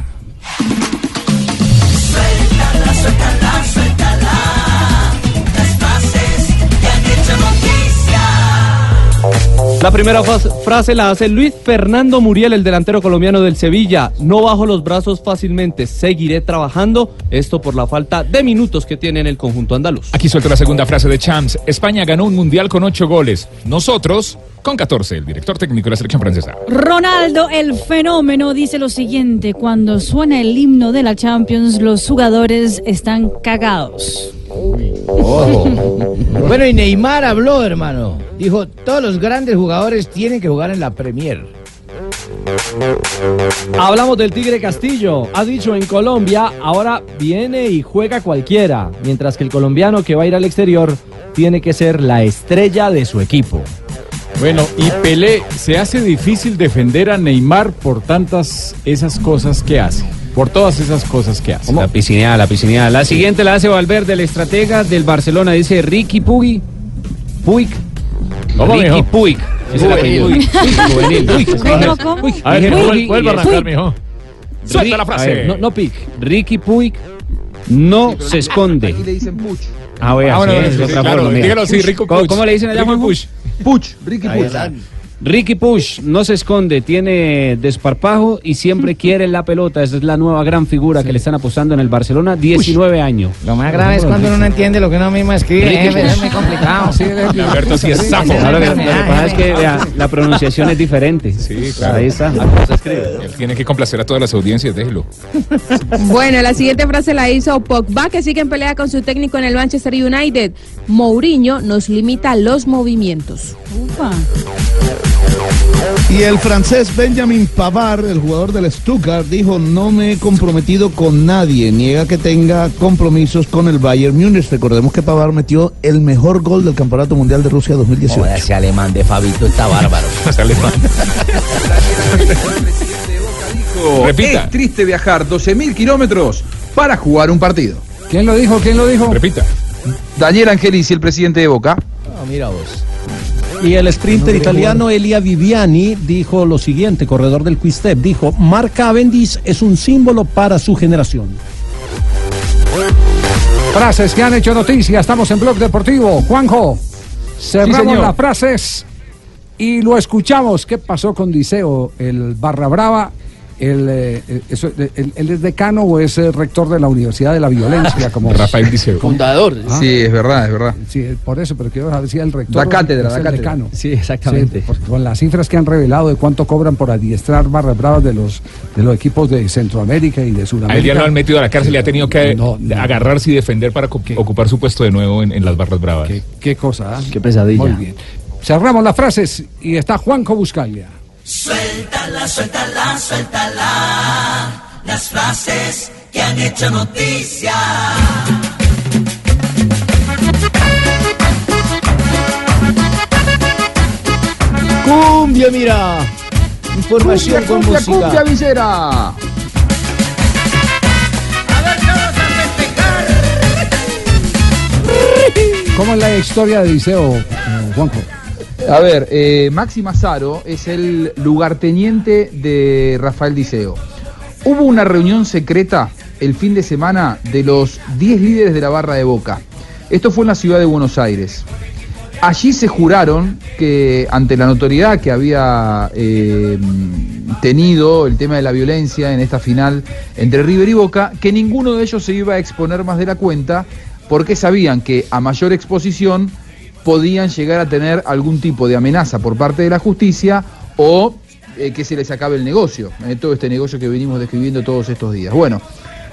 La primera frase la hace Luis Fernando Muriel, el delantero colombiano del Sevilla. No bajo los brazos fácilmente, seguiré trabajando. Esto por la falta de minutos que tiene en el conjunto andaluz. Aquí suelto la segunda frase de Champs. España ganó un mundial con 8 goles. Nosotros con 14. El director técnico de la selección francesa. Ronaldo, el fenómeno, dice lo siguiente, cuando suena el himno de la Champions, los jugadores están cagados. Bueno, y Neymar habló, hermano. Dijo, todos los grandes jugadores tienen que jugar en la Premier. Hablamos del Tigre Castillo. Ha dicho en Colombia, ahora viene y juega cualquiera. Mientras que el colombiano que va a ir al exterior tiene que ser la estrella de su equipo. Bueno, y Pelé, se hace difícil defender a Neymar por tantas esas cosas que hace. Por todas esas cosas que hace. La piscineada, la piscineada. La siguiente la hace Valverde, el estratega del Barcelona. Dice Ricky Puig. Puig. ¿Cómo, Ricky mijo? Puig. Es el apellido. Puig. Juvenil. ¿Cómo, cómo? A ver, Dije vuel- Ricky- vuelva a arrancar, Puig. mijo. Suelta la frase. Ver, no, no Pic. Ricky Puig no se esconde. Aquí le dicen Puch. Ah, voy a Ah, bueno, hacer sí, sí, otra claro, forma, mira. dígalo así, Rico ¿Cómo, le dicen allá, Juanjo? Puig. Puch, Ricky Puch. Ricky Push no se esconde, tiene desparpajo y siempre (laughs) quiere la pelota. Esa es la nueva gran figura que le están apostando en el Barcelona, 19 años. Lo más grave es cuando uno no entiende lo que uno mismo escribe. Puig. es muy complicado. Alberto sí es. Claro, lo, que pasa es que vea, la pronunciación es diferente. Sí, claro. Ahí está. Él tiene que complacer a todas las audiencias, déjelo. (laughs) Bueno, la siguiente frase la hizo Pogba, que sigue en pelea con su técnico en el Manchester United. Mourinho nos limita los movimientos. Y el francés Benjamin Pavard, el jugador del Stuttgart, dijo, no me he comprometido con nadie, niega que tenga compromisos con el Bayern Múnich. Recordemos que Pavard metió el mejor gol del Campeonato Mundial de Rusia 2018. Joder, ese alemán de Fabito está bárbaro. (laughs) (laughs) Repita. Es triste viajar 12.000 kilómetros para jugar un partido. ¿Quién lo dijo? ¿Quién lo dijo? Repita. Daniel Angelici, el presidente de Boca. Ah, mira vos. Y el sprinter italiano Elia Viviani dijo lo siguiente, corredor del Quick-Step, dijo, Mark Cavendish es un símbolo para su generación. Frases que han hecho noticia. Estamos en Blog Deportivo. Juanjo, cerramos las frases y lo escuchamos. ¿Qué pasó con Diceo, el Barra Brava? El, eh, eh, eso, eh, él, él es decano o es eh, rector de la Universidad de la Violencia? Como Rafael Diceo. Fundador. Ah. Sí, es verdad, es verdad. Sí, por eso, pero quiero saber si el rector. Da cátedra, es el cátedra. decano. Sí, exactamente. Sí, por- con las cifras que han revelado de cuánto cobran por adiestrar barras bravas de los, de los equipos de Centroamérica y de A Sudamérica. él ya lo han metido a la cárcel y ha tenido que No, no. agarrarse y defender para ocupar su puesto de nuevo en, en las barras bravas. Qué, qué cosa, ¿ah? Qué pesadilla. Muy bien. Cerramos las frases y está Juanjo Buscalia. Suéltala, suéltala, suéltala. Las frases que han hecho noticia. Cumbia, mira. Información con cumbia, música. cumbia visera. ¿Cómo es la historia de Diceo, eh, Juanjo? A ver, eh, Maxi es el lugarteniente de Rafael Diceo. Hubo una reunión secreta el fin de semana de los 10 líderes de la barra de Boca. Esto fue en la ciudad de Buenos Aires. Allí se juraron que ante la notoriedad que había eh, tenido el tema de la violencia en esta final entre River y Boca, que ninguno de ellos se iba a exponer más de la cuenta porque sabían que a mayor exposición podían llegar a tener algún tipo de amenaza por parte de la justicia o eh, que se les acabe el negocio, eh, todo este negocio que venimos describiendo todos estos días. Bueno,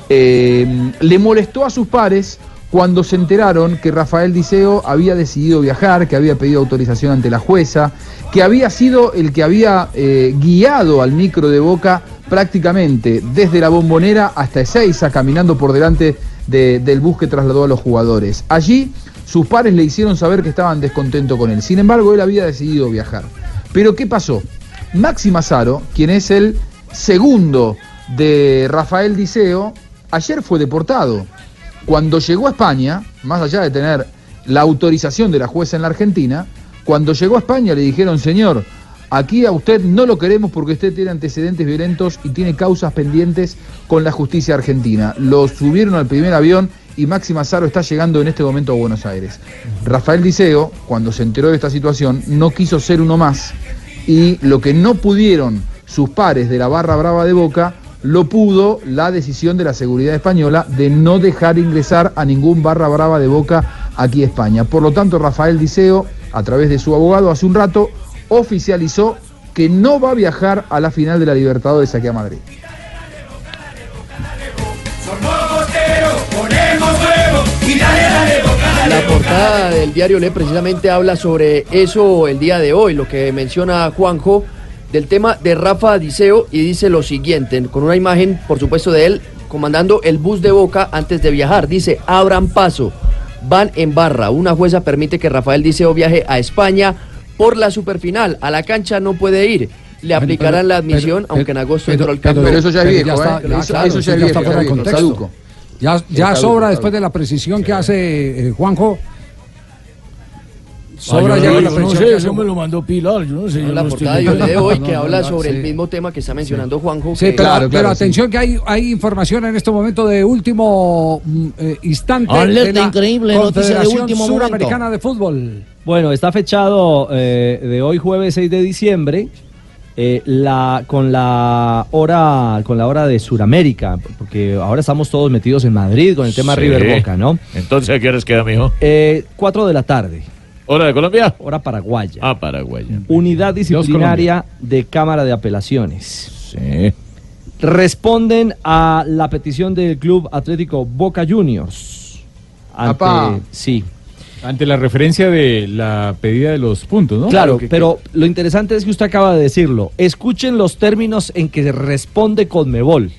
eh, le molestó a sus pares cuando se enteraron que Rafael Diceo había decidido viajar, que había pedido autorización ante la jueza, que había sido el que había guiado al micro de Boca prácticamente desde la bombonera hasta Ezeiza, caminando por delante de- del bus que trasladó a los jugadores. Allí sus pares le hicieron saber que estaban descontentos con él. Sin embargo, él había decidido viajar. Pero ¿qué pasó? Maxi Mazzaro, quien es el segundo de Rafael Diceo, ayer fue deportado. Cuando llegó a España, más allá de tener la autorización de la jueza en la Argentina, cuando llegó a España le dijeron, señor, aquí a usted no lo queremos porque usted tiene antecedentes violentos y tiene causas pendientes con la justicia argentina. Lo subieron al primer avión y Maxi Mazzaro está llegando en este momento a Buenos Aires. Rafael Diceo, cuando se enteró de esta situación, no quiso ser uno más y lo que no pudieron sus pares de la barra brava de Boca, lo pudo la decisión de la seguridad española de no dejar ingresar a ningún barra brava de Boca aquí a España. Por lo tanto, Rafael Diceo, a través de su abogado, hace un rato oficializó que no va a viajar a la final de la Libertadores aquí a Madrid. La portada del diario Le precisamente habla sobre eso el día de hoy, lo que menciona Juanjo del tema de Rafa Diceo y dice lo siguiente, con una imagen por supuesto de él comandando el bus de Boca antes de viajar. Dice, abran paso, van en barra. Una jueza permite que Rafael Diceo viaje a España por la superfinal. A la cancha no puede ir. Le aplicarán la admisión, aunque en agosto entró al campo. pero está- ya está fuera de contexto. Ya, ya sobra después de la precisión que hace eh, Juanjo. Sobra Ah, yo ya no- con la yo no precisión sé, eso me lo mandó Pilar, yo no sé. yo la no portada estoy- de hoy que No, habla no, sobre sí. el mismo tema que está mencionando Juanjo. Sí, que- pero, pero atención que hay, hay información en este momento de último mm, eh, instante Alerta de la increíble, noticia de último momento. Suramericana de Fútbol. Bueno, está fechado eh, de hoy jueves 6 de diciembre eh, la, con la hora con la hora de Suramérica, porque ahora estamos todos metidos en Madrid con el tema Sí. River Boca, ¿no? Entonces, ¿a qué horas queda, mijo? Eh, 4 de la tarde. ¿Hora de Colombia? Hora paraguaya. Ah, Paraguaya. Unidad disciplinaria de Cámara de Apelaciones. Sí. Responden a la petición del Club Atlético Boca Juniors. Ante- sí. Ante la referencia de la pedida de los puntos, ¿no? Claro, pero lo interesante es que usted acaba de decirlo. Escuchen los términos en que responde Conmebol.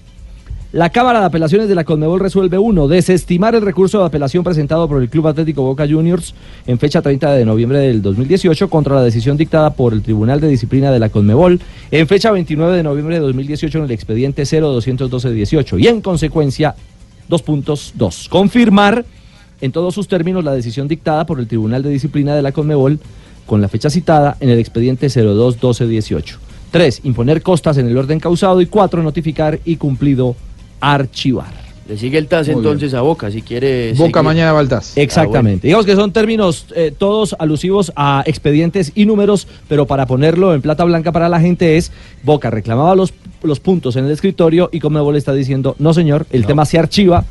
La Cámara de Apelaciones de la Conmebol resuelve uno, desestimar el recurso de apelación presentado por el Club Atlético Boca Juniors en fecha 30 de noviembre del 2018 contra la decisión dictada por el Tribunal de Disciplina de la Conmebol en fecha 29 de noviembre de 2018 en el expediente 021218 y en consecuencia dos puntos dos. Confirmar en todos sus términos la decisión dictada por el Tribunal de Disciplina de la Conmebol con la fecha citada en el expediente 021218. Tres, imponer costas en el orden causado y cuatro, notificar y cumplido archivar. Le sigue el TAS Muy entonces a Boca, si quiere. Boca seguir. mañana va TAS. Exactamente. Digamos que son términos eh, todos alusivos a expedientes y números, pero para ponerlo en plata blanca para la gente es Boca reclamaba los, los puntos en el escritorio y Conmebol está diciendo, no señor, el tema se archiva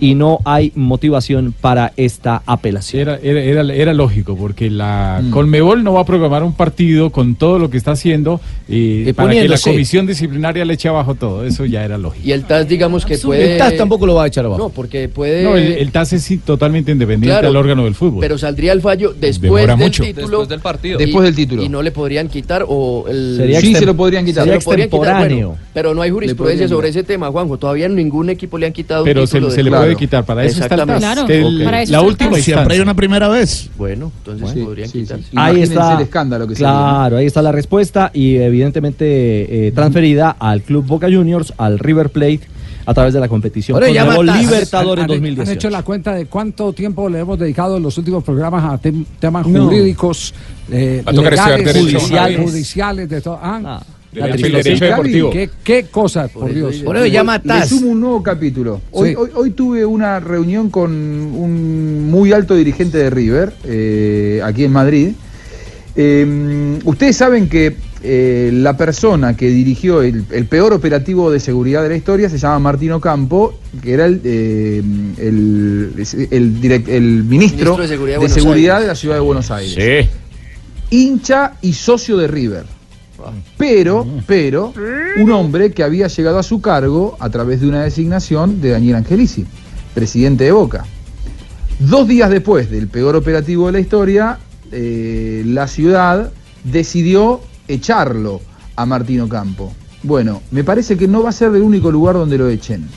y no hay motivación para esta apelación. Era, era, era, era lógico, porque la Colmebol no va a programar un partido con todo lo que está haciendo y para que la comisión disciplinaria le eche abajo todo. Eso ya era lógico. Y el TAS, digamos que puede. El TAS tampoco lo va a echar abajo. No, porque puede. No, el, el TAS es sí, totalmente independiente Claro, del órgano del fútbol. Pero saldría el fallo después Demora del mucho. título. Después del partido. y- Después del título. Y no le podrían quitar o el. Sería Sí, se lo podrían quitar. Se sería podrían quitar, extemporáneo. bueno, pero no hay jurisprudencia sobre ese tema, Juanjo. Todavía ningún equipo le han quitado Pero un se- título se de- le puede quitar, para eso está el TAS. Claro, Que el- para eso la última TAS. Siempre hay una primera vez. Bueno, entonces Sí, podrían sí, quitar. sí. Ahí Imagínense está. el escándalo que Claro, ahí está la respuesta y evidentemente eh, transferida al Club Boca Juniors, al River Plate, a través de la competición Conmebol TAS. Libertadores ¿Han- han- 2018. ¿Han hecho la cuenta de cuánto tiempo le hemos dedicado en los últimos programas a tem- temas No. jurídicos, eh, Va a tocar estudiar legales, judiciales, judiciales, de todo? Ah, Derecho- la deportivo. ¿Qué, qué cosas, por, Dios. Le sumo un nuevo capítulo. Hoy, Sí. hoy, hoy tuve una reunión con un muy alto dirigente de River, eh, aquí en Madrid. Eh, ustedes saben que eh, la persona que dirigió el, el peor operativo de seguridad de la historia se llama Martino Campo, que era el, eh, el, el direct- el ministro, Ministro de Seguridad de de, Buenos seguridad Aires. de la ciudad de Buenos Aires. Hincha y socio de River. Pero, pero, un hombre que había llegado a su cargo a través de una designación de Daniel Angelici, presidente de Boca. Dos días después del peor operativo de la historia, eh, la ciudad decidió echarlo a Martino Campo. Bueno, me parece que no va a ser el único lugar donde lo echen,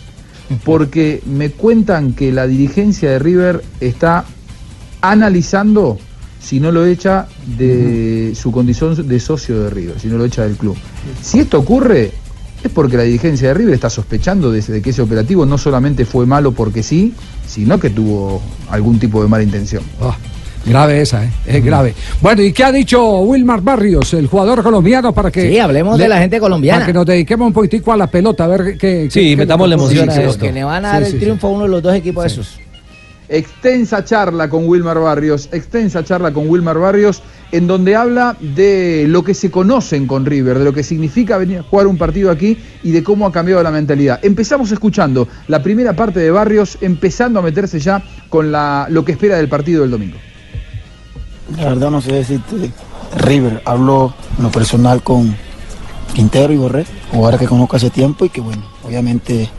porque me cuentan que la dirigencia de River está analizando si no lo echa de su condición de socio de River, si no lo echa del club. Si esto ocurre, es porque la dirigencia de River está sospechando de, de que ese operativo no solamente fue malo porque sí, sino que tuvo algún tipo de mala intención. Ah, grave esa, ¿eh? es grave. Bueno, ¿y qué ha dicho Wilmar Barrios, el jugador colombiano, para que... Sí, hablemos de la gente colombiana. Para que nos dediquemos un poquitico a la pelota, a ver qué... Sí, qué- metámosle qué- emoción a esto. Que le van a dar Sí, el sí, sí. triunfo a uno de los dos equipos esos. Extensa charla con Wilmar Barrios, extensa charla con Wilmar Barrios, en donde habla de lo que se conocen con River, de lo que significa venir a jugar un partido aquí y de cómo ha cambiado la mentalidad. Empezamos escuchando la primera parte de Barrios, empezando a meterse ya con lo que espera del partido del domingo. La verdad no sé decirte. River, hablo en lo personal con Quintero y Borré, jugadores que conozco hace tiempo y que bueno, obviamente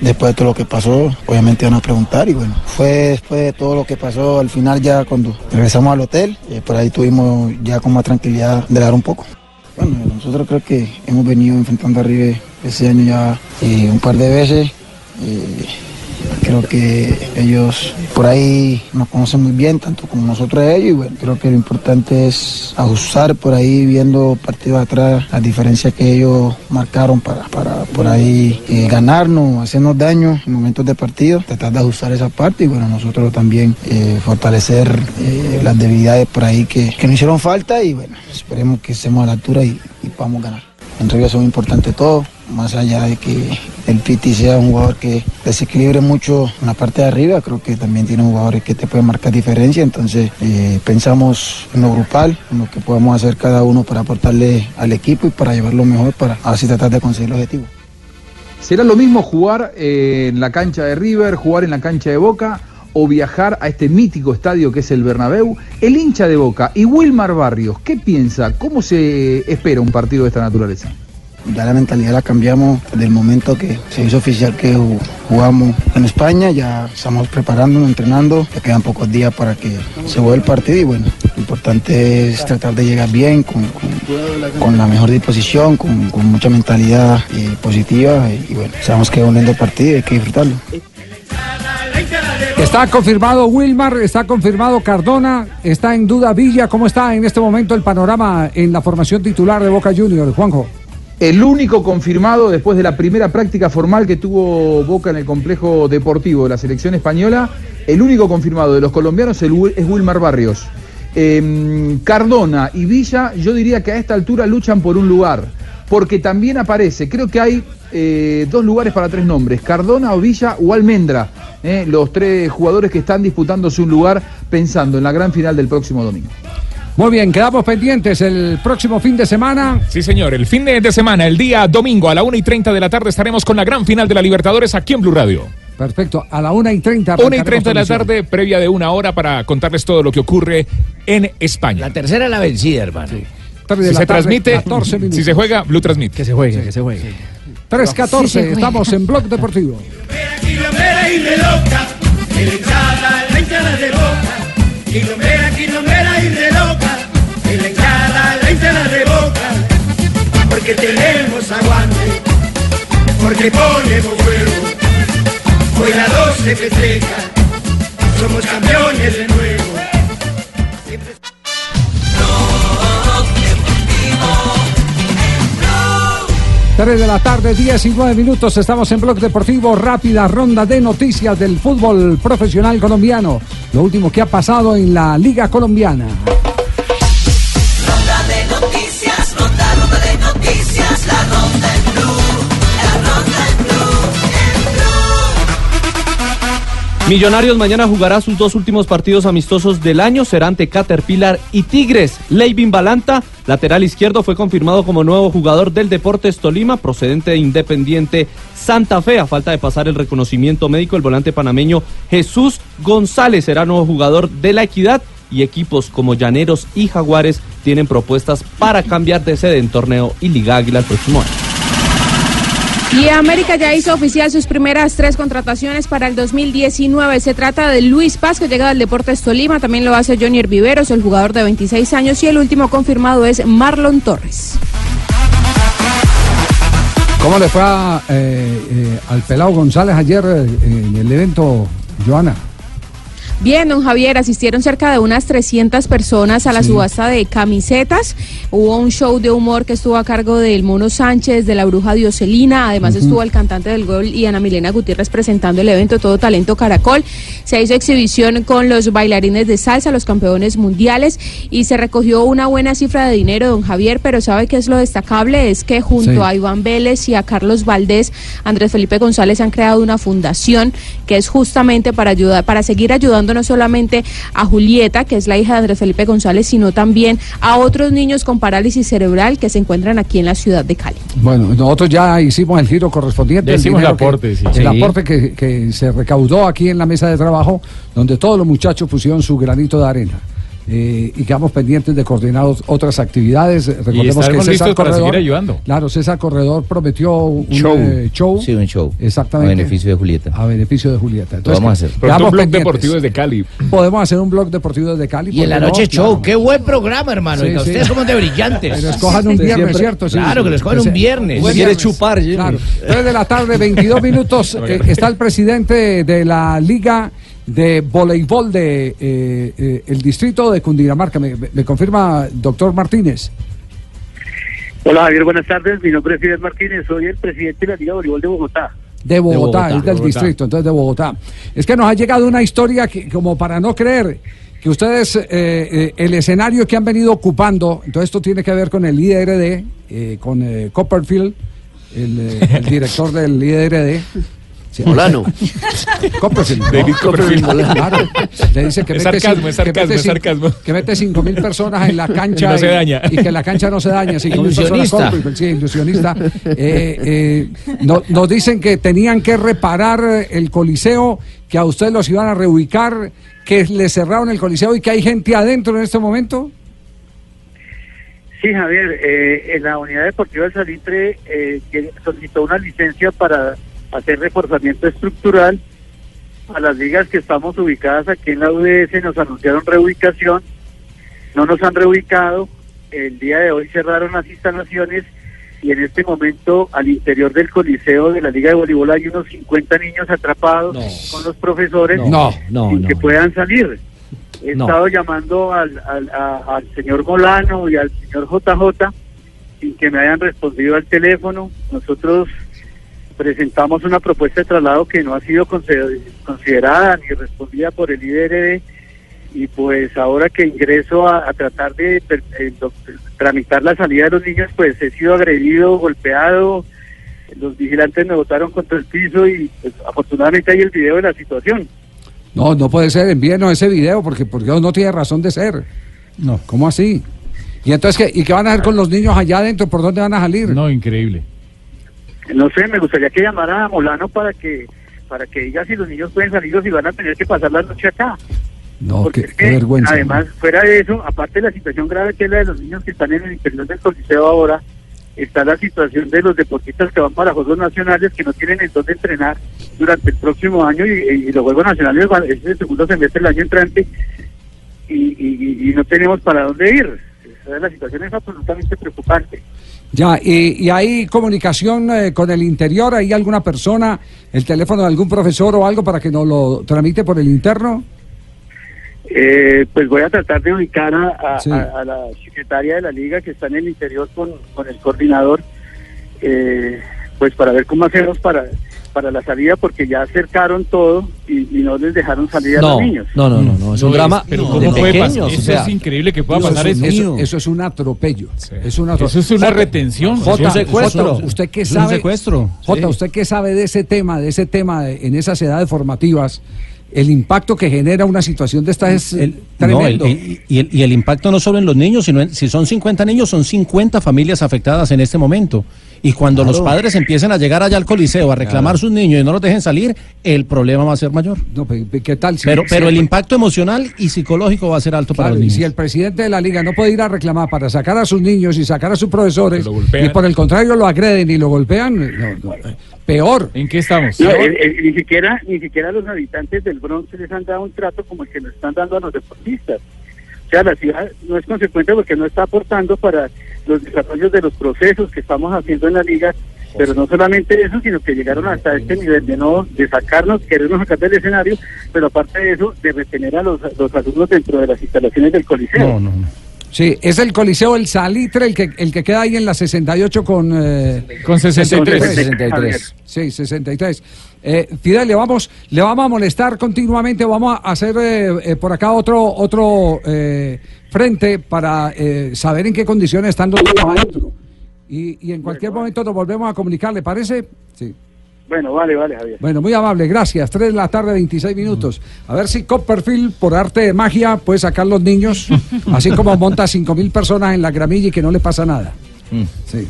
después de todo lo que pasó, obviamente van a preguntar y bueno, fue después de todo lo que pasó, al final ya cuando regresamos al hotel, eh, por ahí tuvimos ya con más tranquilidad de dar un poco. Bueno, nosotros creo que hemos venido enfrentando a River ese año ya eh, un par de veces. eh, creo que ellos por ahí nos conocen muy bien, tanto como nosotros ellos. Y bueno, creo que lo importante es ajustar por ahí, viendo partidos atrás, las diferencias que ellos marcaron para, para por ahí eh, ganarnos, hacernos daño en momentos de partido, tratar de ajustar esa parte y bueno, nosotros también eh, fortalecer eh, las debilidades por ahí que, que nos hicieron falta y bueno, esperemos que estemos a la altura y, y podamos ganar. En River son importante todo, más allá de que el Piti sea un jugador que desequilibre mucho en la parte de arriba, creo que también tiene jugadores que te pueden marcar diferencia, entonces eh, pensamos en lo grupal, en lo que podemos hacer cada uno para aportarle al equipo y para llevarlo mejor para así tratar de conseguir el objetivo. ¿Será lo mismo jugar eh, en la cancha de River, jugar en la cancha de Boca o viajar a este mítico estadio que es el Bernabéu? El hincha de Boca y Wilmar Barrios, ¿qué piensa? ¿Cómo se espera un partido de esta naturaleza? Ya la mentalidad la cambiamos desde el momento que se hizo oficial que ju- jugamos en España, ya estamos preparándonos, entrenando, ya quedan pocos días para que se vuelva el partido y bueno, lo importante es tratar de llegar bien, con, la mejor disposición, con, con mucha mentalidad eh, positiva y, y bueno, sabemos que es un lindo partido y hay que disfrutarlo. Está confirmado Wilmar, está confirmado Cardona, está en duda Villa. ¿Cómo está en este momento el panorama en la formación titular de Boca Juniors, Juanjo? El único confirmado después de la primera práctica formal que tuvo Boca en el complejo deportivo de la selección española, el único confirmado de los colombianos es Wil- es Wilmar Barrios. Em, Cardona y Villa, yo diría que a esta altura luchan por un lugar, porque también aparece, creo que hay eh, dos lugares para tres nombres, Cardona o Villa o Almendra, eh, los tres jugadores que están disputándose un lugar pensando en la gran final del próximo domingo. Muy bien, quedamos pendientes el próximo fin de semana. Sí, señor. El fin de, de semana, el día domingo a la 1 y 30 de la tarde, estaremos con la gran final de la Libertadores aquí en Blue Radio. Perfecto, a la 1 y 30. 1 y 30 de la tarde, previa de una hora para contarles todo lo que ocurre en España. La tercera es la vencida, hermano. Tarde de Si la se tarde, transmite, 14 minutos. si se juega, Blue transmite. Que se juegue, que se juegue. 3.14, Sí se juega. estamos en Blog Deportivo. Quilombera y de loca, la hinchada, la hinchada de boca. Quilombera, quilombera Porque tenemos aguante, porque ponemos huevo. Hoy la 12 festeja, somos campeones de nuevo. 3 de la tarde, 19 minutos, estamos en Blog Deportivo, rápida ronda de noticias del fútbol profesional colombiano. Lo último que ha pasado en la Liga Colombiana. Millonarios mañana jugará sus dos últimos partidos amistosos del año, será ante Caterpillar y Tigres. Leivin Balanta, lateral izquierdo, fue confirmado como nuevo jugador del Deportes Tolima, procedente de Independiente Santa Fe. A falta de pasar el reconocimiento médico, el volante panameño Jesús González será nuevo jugador de la Equidad y equipos como Llaneros y Jaguares tienen propuestas para cambiar de sede en torneo y Liga Águila el próximo año. Y América ya hizo oficial sus primeras tres contrataciones para el 2019. Se trata de Luis Paz, que llega del Deportes Tolima. También lo hace Johnny Viveros, el jugador de 26 años. Y el último confirmado es Marlon Torres. ¿Cómo le fue a, eh, eh, al pelado González ayer eh, en el evento, Joana? Bien, don Javier, asistieron cerca de unas 300 personas a la subasta de camisetas. Hubo un show de humor que estuvo a cargo del Mono Sánchez, de la Bruja Dioselina. Además estuvo el cantante del gol y Ana Milena Gutiérrez presentando el evento Todo Talento Caracol. Se hizo exhibición con los bailarines de salsa, los campeones mundiales, y se recogió una buena cifra de dinero, don Javier, pero ¿sabe qué es lo destacable? Es que junto Sí. a Iván Vélez y a Carlos Valdés, Andrés Felipe González han creado una fundación que es justamente para ayudar, para seguir ayudando no solamente a Julieta, que es la hija de Andrés Felipe González, sino también a otros niños con parálisis cerebral que se encuentran aquí en la ciudad de Cali. Bueno, nosotros ya hicimos el giro correspondiente. Ya hicimos el aporte, que- sí. El Sí. aporte que, que se recaudó aquí en la mesa de trabajo, donde todos los muchachos pusieron su granito de arena. Eh, y quedamos pendientes de coordinar ot- otras actividades. Recordemos que César listos para Corredor, seguir ayudando. Claro, César Corredor prometió un Show. eh, show. Sí, un show. Exactamente. A beneficio de Julieta. A beneficio de Julieta. Vamos a hacer. Quedamos un blog pendientes. deportivo desde Cali. Podemos hacer un blog deportivo desde Cali. Y en la ¿por qué no? noche show, Claro. qué buen programa, hermano. Sí, sí. ustedes como de brillantes. Que lo escojan un viernes, Siempre- ¿cierto? Sí, claro, sí. que lo escojan Ese- un viernes. un viernes. Claro. 3 de la tarde, 22 (laughs) minutos. eh, está el presidente de la Liga de Voleibol de eh, eh, el distrito de Cundinamarca. Me, me- me confirma, doctor Martínez. Hola Javier, buenas tardes. Mi nombre es Fidel Martínez, soy el presidente de la Liga de Voleibol de Bogotá. De Bogotá, Bogotá. es del Bogotá. distrito, entonces de Bogotá. Es que nos ha llegado una historia que, como para no creer que ustedes, eh, eh, el escenario que han venido ocupando, entonces esto tiene que ver con el IDRD, eh, con eh, Copperfield, el, eh, el (laughs) director del IDRD. Sí. Molano. (laughs) Copperfield. David ¿no? Copperfield Molano. Claro. Le dice que Es mete sarcasmo, es sarcasmo, que mete es cin- sarcasmo. Que mete cinco mil personas en la cancha (laughs) Y no se y, daña. y que la cancha no se daña. cinco Ilusionista. Sí, ilusionista. (laughs) Eh, eh, no- nos dicen que tenían que reparar el coliseo, que a ustedes los iban a reubicar, que le cerraron el coliseo y que hay gente adentro en este momento. Sí, Javier, eh, en la unidad deportiva del Salitre eh, solicitó una licencia para hacer reforzamiento estructural a las ligas que estamos ubicadas aquí en la UDS. Nos anunciaron reubicación, no nos han reubicado. El día de hoy cerraron las instalaciones y en este momento al interior del coliseo de la Liga de Voleibol hay unos 50 niños atrapados con los profesores No, no, sin que puedan salir. He estado llamando al, al, a- al señor Molano y al señor JJ sin que me hayan respondido al teléfono. Nosotros presentamos una propuesta de traslado que no ha sido consider- considerada ni respondida por el IDRD y pues ahora que ingreso a, a tratar de eh, tramitar la salida de los niños, pues he sido agredido, golpeado, los vigilantes me botaron contra el piso y pues, afortunadamente hay el video de la situación. No, no puede ser, envíenos ese video porque, porque no tiene razón de ser. No. ¿Cómo así? ¿Y entonces qué, ¿y qué van a hacer con los niños allá adentro? ¿Por dónde van a salir? No, increíble. No sé, me gustaría que llamara a Molano para que para que diga si los niños pueden salir o si van a tener que pasar la noche acá. No, qué, Es qué vergüenza. Además, fuera de eso, aparte de la situación grave que es la de los niños que están en el interior del coliseo ahora, está la situación de los deportistas que van para Juegos Nacionales que no tienen en dónde entrenar durante el próximo año y, y los Juegos Nacionales van- es el segundo semestre del año entrante y, y- y no tenemos para dónde ir. Esa- La situación es absolutamente preocupante. Ya, y, y hay comunicación eh, con el interior, ¿hay alguna persona, el teléfono de algún profesor o algo para que nos lo tramite por el interno? Eh, pues voy a tratar de ubicar a, a- Sí. a- a la secretaria de la liga que está en el interior con, con el coordinador, eh, pues para ver cómo hacemos para, para la salida, porque ya acercaron todo y, y no les dejaron salir a No, los niños. no, no, no, no, es un drama Pero de ¿cómo puede pequeños, pasar? o Eso sea, es increíble que pueda Eso pasar es un- eso. eso, eso es un atropello. Es un atro- Eso es una Jota, retención. Jota, Es un secuestro. Jota, ¿usted qué Es un sabe? secuestro. Jota, Sí. ¿usted qué sabe de ese tema, de ese tema de- en esas edades formativas? El impacto que genera una situación de esta es eh, No, el- tremendo. el- y, el, y el impacto no solo en los niños, sino en, si son 50 niños, son 50 familias afectadas en este momento. Y cuando los padres empiecen a llegar allá al coliseo a reclamar Claro. sus niños y no los dejen salir, el problema va a ser mayor. No, pe- pe- ¿qué tal? si- pero si pero el impacto emocional y psicológico va a ser alto para los y niños. si el presidente de la liga no puede ir a reclamar para sacar a sus niños y sacar a sus profesores, y por el contrario lo agreden y lo golpean, no, no, eh, peor. ¿En qué estamos? No, eh, eh, ni siquiera ni siquiera los habitantes del Bronx les han dado un trato como el que nos están dando a los deportistas. O sea, la ciudad no es consecuente porque no está aportando para los desarrollos de los procesos que estamos haciendo en la liga, pero no solamente eso, sino que llegaron hasta este nivel de no de sacarnos, querernos sacar del escenario, pero aparte de eso, de retener a los, los alumnos dentro de las instalaciones del coliseo. Sí, es el Coliseo El Salitre el que, el que queda ahí en la 68 con... eh, Con 63. 63. Sí, 63. Eh, Fidel, le vamos, le vamos a molestar continuamente, vamos a hacer eh, eh, por acá otro, otro eh, frente para eh, saber en qué condiciones están los adentro. Y, y en cualquier momento nos volvemos a comunicar, ¿le parece? Sí. Bueno, vale, vale, Javier. Bueno, muy amable, gracias. 3 de la tarde, 26 minutos. A ver si Copperfield, por arte de magia, puede sacar los niños, así como monta 5 mil personas en la gramilla y que no le pasa nada. Sí.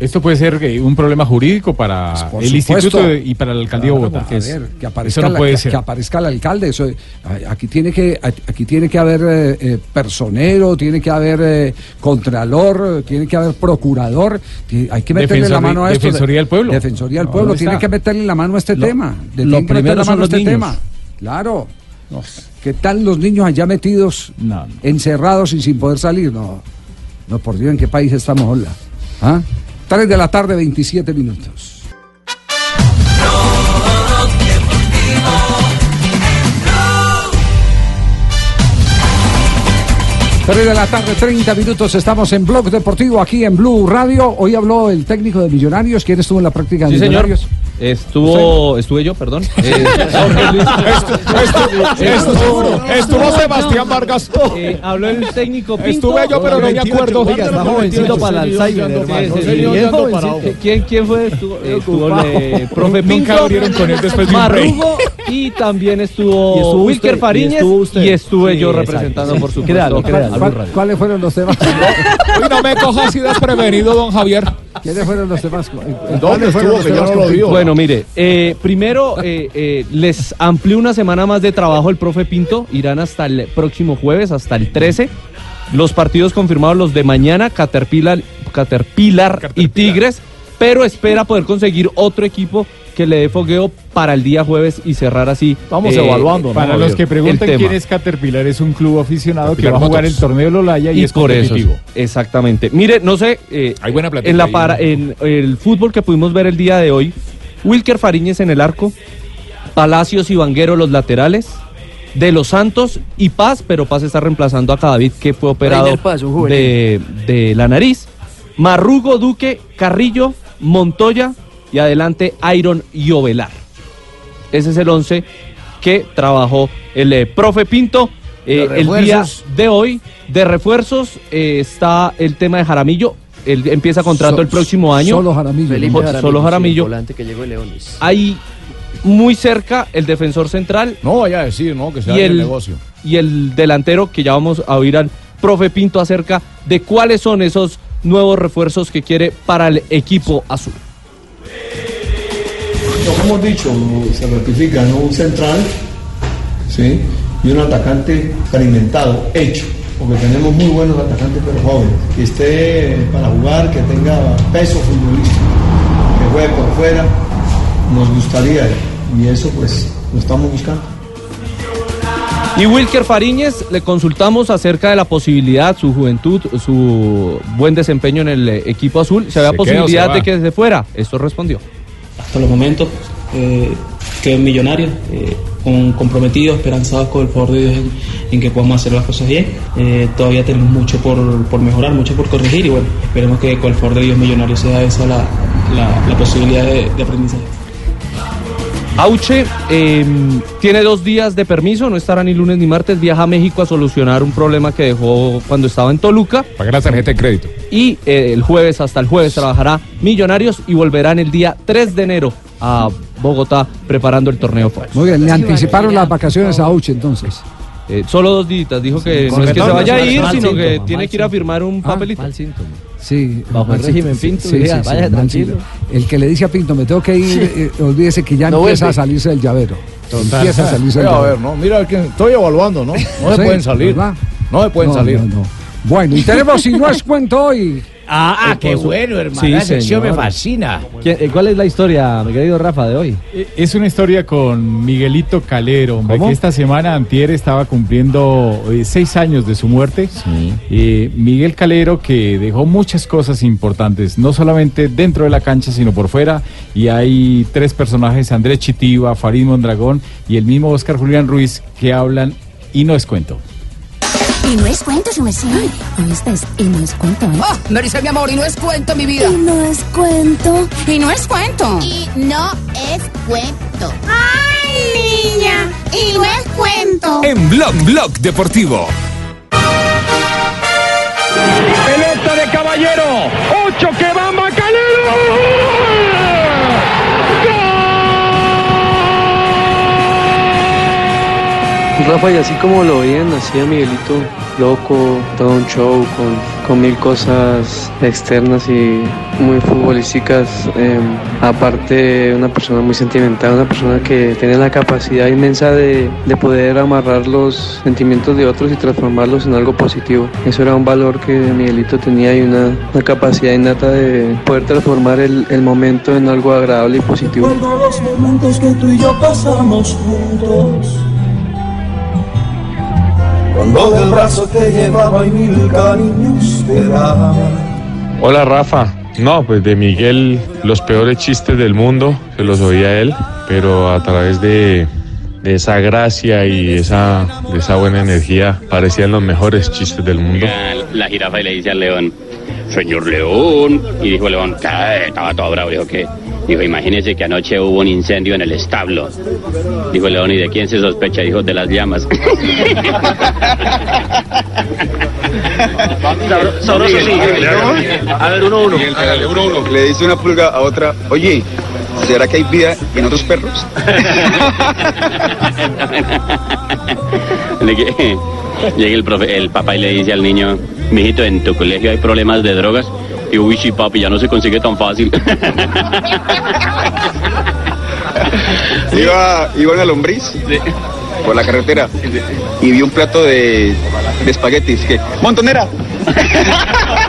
Esto puede ser eh, un problema jurídico para Por el supuesto. instituto de- y para el alcaldía de Claro, Bogotá. a ver, que aparezca, Eso no la- puede que- ser. que aparezca el alcalde. Eso, aquí tiene que aquí tiene que haber eh, eh, personero, tiene que haber eh, contralor, tiene que haber procurador. Hay que meterle la mano a esto. Defensoría del Pueblo. Defensoría del No, pueblo. ¿dónde tiene que meterle la mano a este Lo- tema. Le lo primero la son mano a este niños. tema. Claro. ¿Qué tal los niños allá metidos, encerrados y sin poder salir? No, no, por Dios, ¿en qué país estamos? Hola. ¿Ah? 3 de la tarde, 27 minutos. Tres de la tarde, 30 minutos, estamos en Blog Deportivo aquí en Blue Radio. Hoy habló el técnico de Millonarios. ¿Quién estuvo en la práctica de Sí, señor. Millonarios? Estuvo, estuve yo, perdón. (laughs) Eh, Jorge Luis- Estuvo, estuvo Sebastián Vargas. Eh, habló el técnico Pinto. Estuve yo, pero no me acuerdo. Oiga, está jovencito para el Alzheimer, hermano. Sí. ¿Quién, ¿Quién fue? Estuvo, eh, estuvo el eh, profe Pinto, abrieron con él después de. Marrugo y también estuvo, Y estuvo Wilker usted, Fariñez y estuvo usted. y estuve Sí, yo representando por supuesto. Créalo, créalo. a Blue ¿Cuál- Radio. ¿Cuáles fueron los temas? Uy, (laughs) no me coja así desprevenido, don Javier. ¿Quiénes fueron los temas? ¿Dónde ¿Cuáles fueron estuvo que yo no lo? Bueno, mire, eh, primero eh, eh, les amplió una semana más de trabajo el profe Pinto. Irán hasta el próximo jueves, hasta el 13. Los partidos confirmados, los de mañana, Caterpillar, Caterpillar y Tigres. Pero espera poder conseguir otro equipo que le dé fogueo para el día jueves y cerrar así. Estamos eh, evaluando. Para los que preguntan quién es Caterpillar, es un club aficionado Caterpillar que va a jugar el torneo de Lolaya y, y es por eso, exactamente. Mire, no sé, eh, Hay buena plática en la para, en el fútbol que pudimos ver el día de hoy, Wilker Fariñez en el arco, Palacios y Vanguero los laterales, De Los Santos y Paz, pero Paz está reemplazando a Cadavid que fue operado Paz, de, de la nariz, Marrugo, Duque, Carrillo, Montoya y adelante Iron y Ovelar. Ese es el 11 que trabajó el eh, profe Pinto. Eh, el día de hoy de refuerzos eh, está el tema de Jaramillo. Él empieza contrato So- el próximo año. solo Jaramillo, Felipe Jo- Jaramillo, Solo sí, Jaramillo. el volante que llegó de Leones. Hay muy cerca el defensor central. No vaya a decir, ¿no? Que se y haga el el, negocio. y el delantero que ya vamos a oír al profe Pinto acerca de cuáles son esos nuevos refuerzos que quiere para el equipo azul. Que hemos dicho se ratifica, ¿no? Un central, ¿sí? Y un atacante experimentado, hecho, porque tenemos muy buenos atacantes pero jóvenes, que esté para jugar, que tenga peso futbolístico, que juegue por fuera, nos gustaría, y eso pues lo estamos buscando. Y Wilker Fariñez, le consultamos acerca de la posibilidad, su juventud, su buen desempeño en el eh, equipo azul. ¿Se había ¿Se queda o se posibilidad de que se fuera? Esto respondió. hasta los momentos eh, que millonarios, eh, con, comprometidos, esperanzados con el favor de Dios en, en que podamos hacer las cosas bien. Eh, todavía tenemos mucho por, por mejorar, mucho por corregir y bueno, esperemos que con el favor de Dios millonario sea esa la, la- la posibilidad de, de aprendizaje. Auche eh, tiene dos días de permiso, no estará ni lunes ni martes, viaja a México a solucionar un problema que dejó cuando estaba en Toluca. Pagar la tarjeta de crédito. Y eh, el jueves, hasta el jueves, trabajará Millonarios y volverán el día 3 de enero a Bogotá preparando el torneo Fox. Muy bien, le anticiparon las vacaciones a Uche entonces. Eh, solo dos días, dijo que no es que se vaya a mal ir, síntoma, sino que mal tiene que ir a firmar un Ah, papelito. Sí, Bajo el régimen Pinto, sí, diga, sí, vaya tranquilo. El que le dice a Pinto, me tengo que ir, eh, olvídese que ya No empieza vuelve. a salirse del llavero. Total. Empieza a salirse del Mira, a llavero. ver, ¿no? Mira, estoy evaluando, ¿no? No se Sí, pueden salir. ¿verdad? No se pueden No, salir. no, no. Bueno, y tenemos si no es cuento hoy. Ah, ah, Eh, qué bueno, hermano. Sí, la sección me fascina. ¿Quién- eh, ¿Cuál es la historia, mi querido Rafa, de hoy? Eh, Es una historia con Miguelito Calero, hombre, ¿Cómo? que esta semana Antier estaba cumpliendo eh, seis años de su muerte. Eh, Miguel Calero que dejó muchas cosas importantes, no solamente dentro de la cancha, sino por fuera. Y hay tres personajes, Andrés Chitiva, Farid Mondragón y el mismo Oscar Julián Ruiz, que hablan y no es cuento. Y no es cuento, su mesía. ¿Oíste? Y no es cuento, ¿eh? Oh, mi amor, y no es cuento, mi vida. Y no es cuento. Y no es cuento. Y no es cuento. ¡Ay, niña! Y no es cuento. En Blog Blog Deportivo. Pelota de caballero. Ocho que va Macalero. Rafa, y así como lo veían, así a Miguelito loco, todo un show con, con mil cosas externas y muy futbolísticas. eh, aparte, una persona muy sentimental, una persona que tiene la capacidad inmensa de, de poder amarrar los sentimientos de otros y transformarlos en algo positivo. Eso era un valor que Miguelito tenía y una, una capacidad innata de poder transformar el, el momento en algo agradable y positivo. Los momentos que tú y yo pasamos juntos. Cuando del brazo te llevaba y mil cariños te daba. Hola Rafa. No, pues de Miguel los peores chistes del mundo se los oía él, pero a través de, de esa gracia y esa, de esa buena energía parecían los mejores chistes del mundo. La jirafa y le dice al león, señor león. Y dijo el león, "¿Qué?". estaba todo bravo, dijo que, dijo, imagínese que anoche hubo un incendio en el establo. Dijo el león, ¿y de quién se sospecha? Dijo, de las llamas. (laughs) Sabroso, sí. A ver, uno, uno. uno, uno. Le dice una pulga a otra, oye, ¿será que hay vida en otros perros? (laughs) Llega el, profe- el papá y le dice al niño, mijito, en tu colegio hay problemas de drogas. Y uy, sí, papi, ya no se consigue tan fácil. (laughs) Iba, iba una lombriz por la carretera y vi un plato de, de espaguetis. Que, ¡Montonera! (laughs)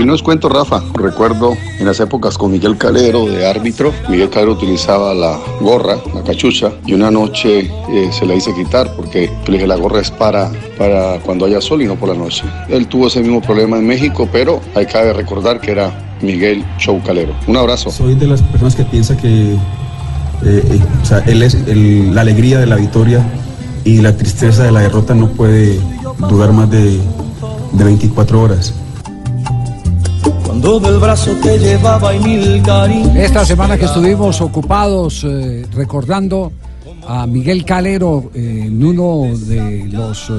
Y no os cuento, Rafa, recuerdo en las épocas con Miguel Calero de árbitro, Miguel Calero utilizaba la gorra, la cachucha, y una noche eh, se la hice quitar porque le dije la gorra es para, para cuando haya sol y no por la noche. Él tuvo ese mismo problema en México, pero hay que recordar que era Miguel Show Calero. Un abrazo. Soy de las personas que piensa que eh, eh, es la alegría de la victoria y la tristeza de la derrota no puede durar más de, de 24 horas. Cuando del brazo te llevaba y mil cariños. Esta semana que estuvimos ocupados eh, recordando a Miguel Calero eh, en uno de los eh,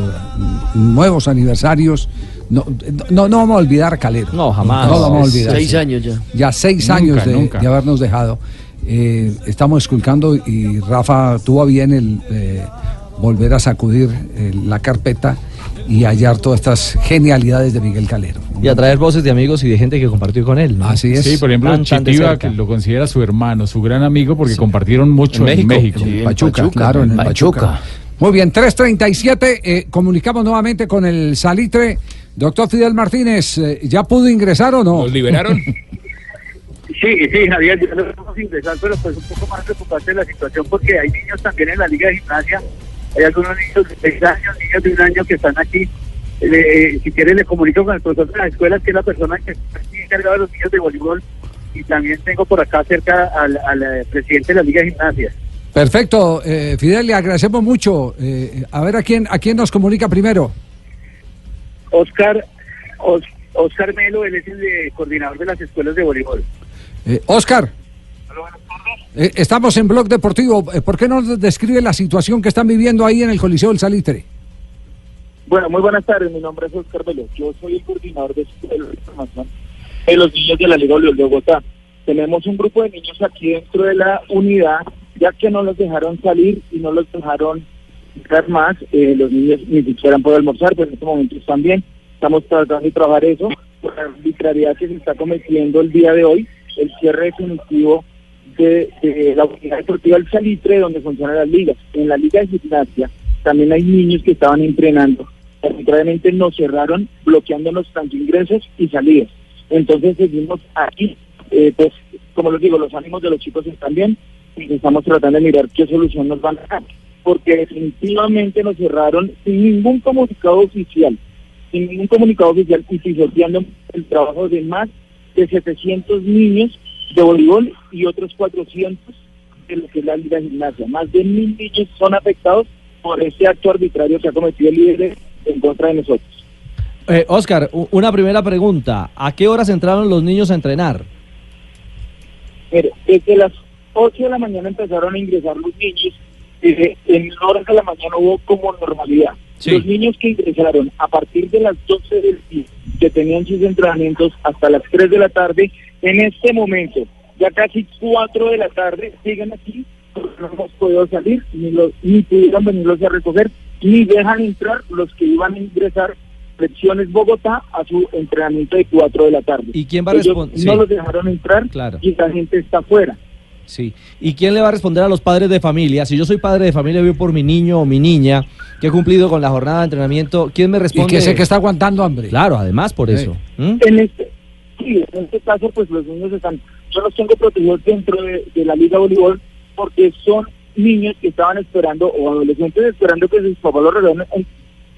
nuevos aniversarios. No, no, no vamos a olvidar a Calero. No, jamás. No lo vamos a olvidar. Seis años ya. Ya seis Nunca, años de, habernos dejado. Eh, estamos esculcando y Rafa tuvo bien el eh, volver a sacudir eh, la carpeta y hallar todas estas genialidades de Miguel Calero. Y a traer voces de amigos y de gente que compartió con él. ¿no? Así Sí, por ejemplo, Tan, tan Chitiva, cerca. que lo considera su hermano, su gran amigo, porque compartieron mucho en México. En Pachuca, claro, en el Pachuca. Muy bien, 3.37, eh, comunicamos nuevamente con el Salitre. Doctor Fidel Martínez, eh, ¿ya pudo ingresar o no? ¿Los liberaron? (laughs) Sí, sí, Javier, ya lo vamos a ingresar, pero pues un poco más preocupante la situación porque hay niños también en la Liga de Gimnasia, hay algunos niños de 6 años, niños de un año que están aquí. Eh, si quiere le comunico con el profesor de la escuela, que es la persona que está aquí encargada de los niños de voleibol, y también tengo por acá cerca al, al, eh, presidente de la Liga de Gimnasia. Perfecto, eh, Fidel, le agradecemos mucho. Eh, a ver a quién, a quién nos comunica primero. Oscar, Os- Oscar Melo, él es el de- coordinador de las escuelas de voleibol. Eh, Oscar. Eh, estamos en Blog Deportivo. Eh, ¿Por qué nos describe la situación que están viviendo ahí en el Coliseo del Salitre? Bueno, muy buenas tardes. Mi nombre es Oscar Velo. Yo soy el coordinador de Información de los niños de la Liga Voleibol de Bogotá. Tenemos un grupo de niños aquí dentro de la unidad, ya que no los dejaron salir y no los dejaron entrar más. Eh, los niños ni siquiera han podido almorzar, pero en este momento están bien. Estamos tratando de trabajar eso por la arbitrariedad que se está cometiendo el día de hoy, el cierre definitivo de, la unidad deportiva del Salitre, donde funcionan las ligas. En la liga de gimnasia también hay niños que estaban entrenando. Arbitrariamente nos cerraron bloqueándonos tanto ingresos y salidas. Entonces seguimos aquí, eh, pues como les digo, los ánimos de los chicos están bien y estamos tratando de mirar qué solución nos van a dar. Porque definitivamente nos cerraron sin ningún comunicado oficial, sin ningún comunicado oficial y pisoteando el trabajo de más de 700 niños de voleibol y otros 400 de lo que es la liga de gimnasia. Más de mil niños son afectados por este acto arbitrario que ha cometido el líder en contra de nosotros. Eh, Oscar, una primera pregunta. ¿A qué horas entraron los niños a entrenar? Mire, desde las 8 de la mañana empezaron a ingresar los niños. Desde en horas de la mañana hubo como normalidad. Los niños que ingresaron a partir de las 12 del día, que tenían sus entrenamientos hasta las 3 de la tarde, en este momento, ya casi 4 de la tarde, siguen aquí, no hemos podido salir, ni, los, ni pudieron venirlos a recoger, ni dejan entrar los que iban a ingresar Selecciones Bogotá a su entrenamiento de 4 de la tarde. ¿Y quién va a responder? No Sí. los dejaron entrar Claro. y la gente está afuera. Sí. ¿Y quién le va a responder a los padres de familia? Si yo soy padre de familia, voy por mi niño o mi niña que he cumplido con la jornada de entrenamiento, ¿quién me Y responde? que sé que está aguantando hambre. Claro, además por eso. ¿Mm? En este, sí, en este caso, pues los niños están, yo los tengo protegidos dentro de, la Liga Voleibol porque son niños que estaban esperando o adolescentes esperando que sus papás los reúnan en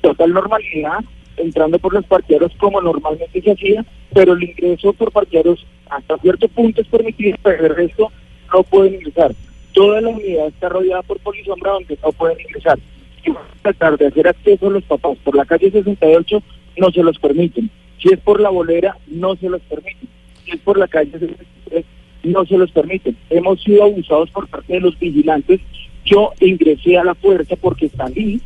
total normalidad, entrando por los parqueaderos como normalmente se hacía, pero el ingreso por parqueaderos hasta cierto punto es permitido, pero el resto no pueden ingresar. Toda la unidad está rodeada por polisombra donde no pueden ingresar. A tratar de hacer acceso a los papás por la calle 68, no se los permiten. Si es por la bolera, no se los permiten. Si es por la calle 63, no se los permiten. Hemos sido abusados por parte de los vigilantes. Yo ingresé a la fuerza porque salí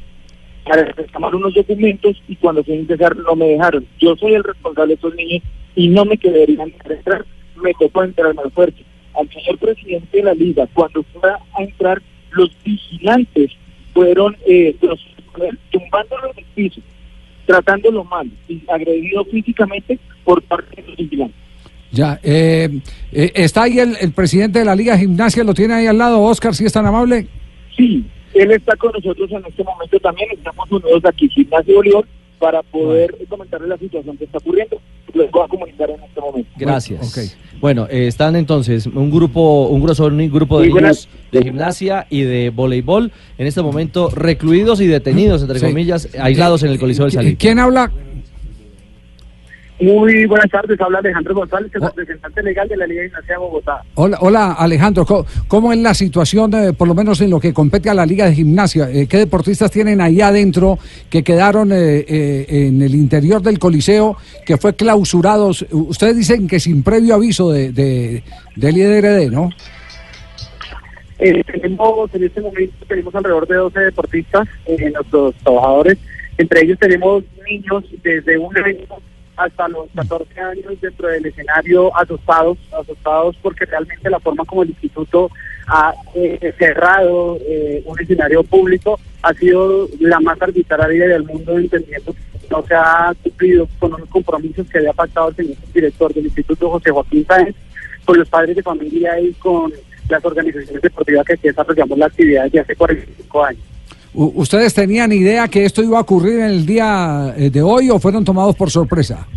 para reclamar unos documentos y cuando fui a ingresar no me dejaron. Yo soy el responsable de estos niños y no me quedarían entrar. Me tocó entrar a la fuerza. Al señor presidente de la liga, cuando fue a entrar, los vigilantes fueron eh, los, tumbándolo en el piso, tratándolo mal y agredido físicamente por parte de los vigilantes. Ya, eh, eh, está ahí el, el presidente de la Liga de Gimnasia, lo tiene ahí al lado, Oscar, si es tan amable. Sí, él está con nosotros en este momento también. Estamos unidos aquí, Gimnasia Bolívar, para poder comentarle la situación que está ocurriendo. Les voy a comunicar en este momento. Gracias. Bueno, eh, están entonces un grupo, un grueso, un grupo de niños de gimnasia y de voleibol, en este momento recluidos y detenidos, entre Sí. comillas, aislados en el Coliseo del Salín. ¿Quién habla? Muy buenas tardes, habla Alejandro González, el representante legal de la Liga de Gimnasia de Bogotá. Hola, hola Alejandro, ¿cómo, cómo es la situación, eh, por lo menos en lo que compete a la Liga de Gimnasia? Eh, ¿Qué deportistas tienen ahí adentro que quedaron eh, eh, en el interior del Coliseo que fue clausurados? U- Ustedes dicen que sin previo aviso de, de, del IDRD, ¿no? Eh, tenemos, en este momento tenemos alrededor de 12 deportistas, eh, nuestros trabajadores. Entre ellos tenemos niños desde un año hasta los 14 años dentro del escenario asustados, asustados porque realmente la forma como el instituto ha eh, cerrado eh, un escenario público ha sido la más arbitraria del mundo, entendiendo que no se ha cumplido con unos compromisos que había pactado el señor director del instituto, José Joaquín Sáenz, con los padres de familia y con las organizaciones deportivas que aquí desarrollamos la actividad desde hace 45 años. ¿Ustedes tenían idea que esto iba a ocurrir en el día eh, de hoy o fueron tomados por sorpresa?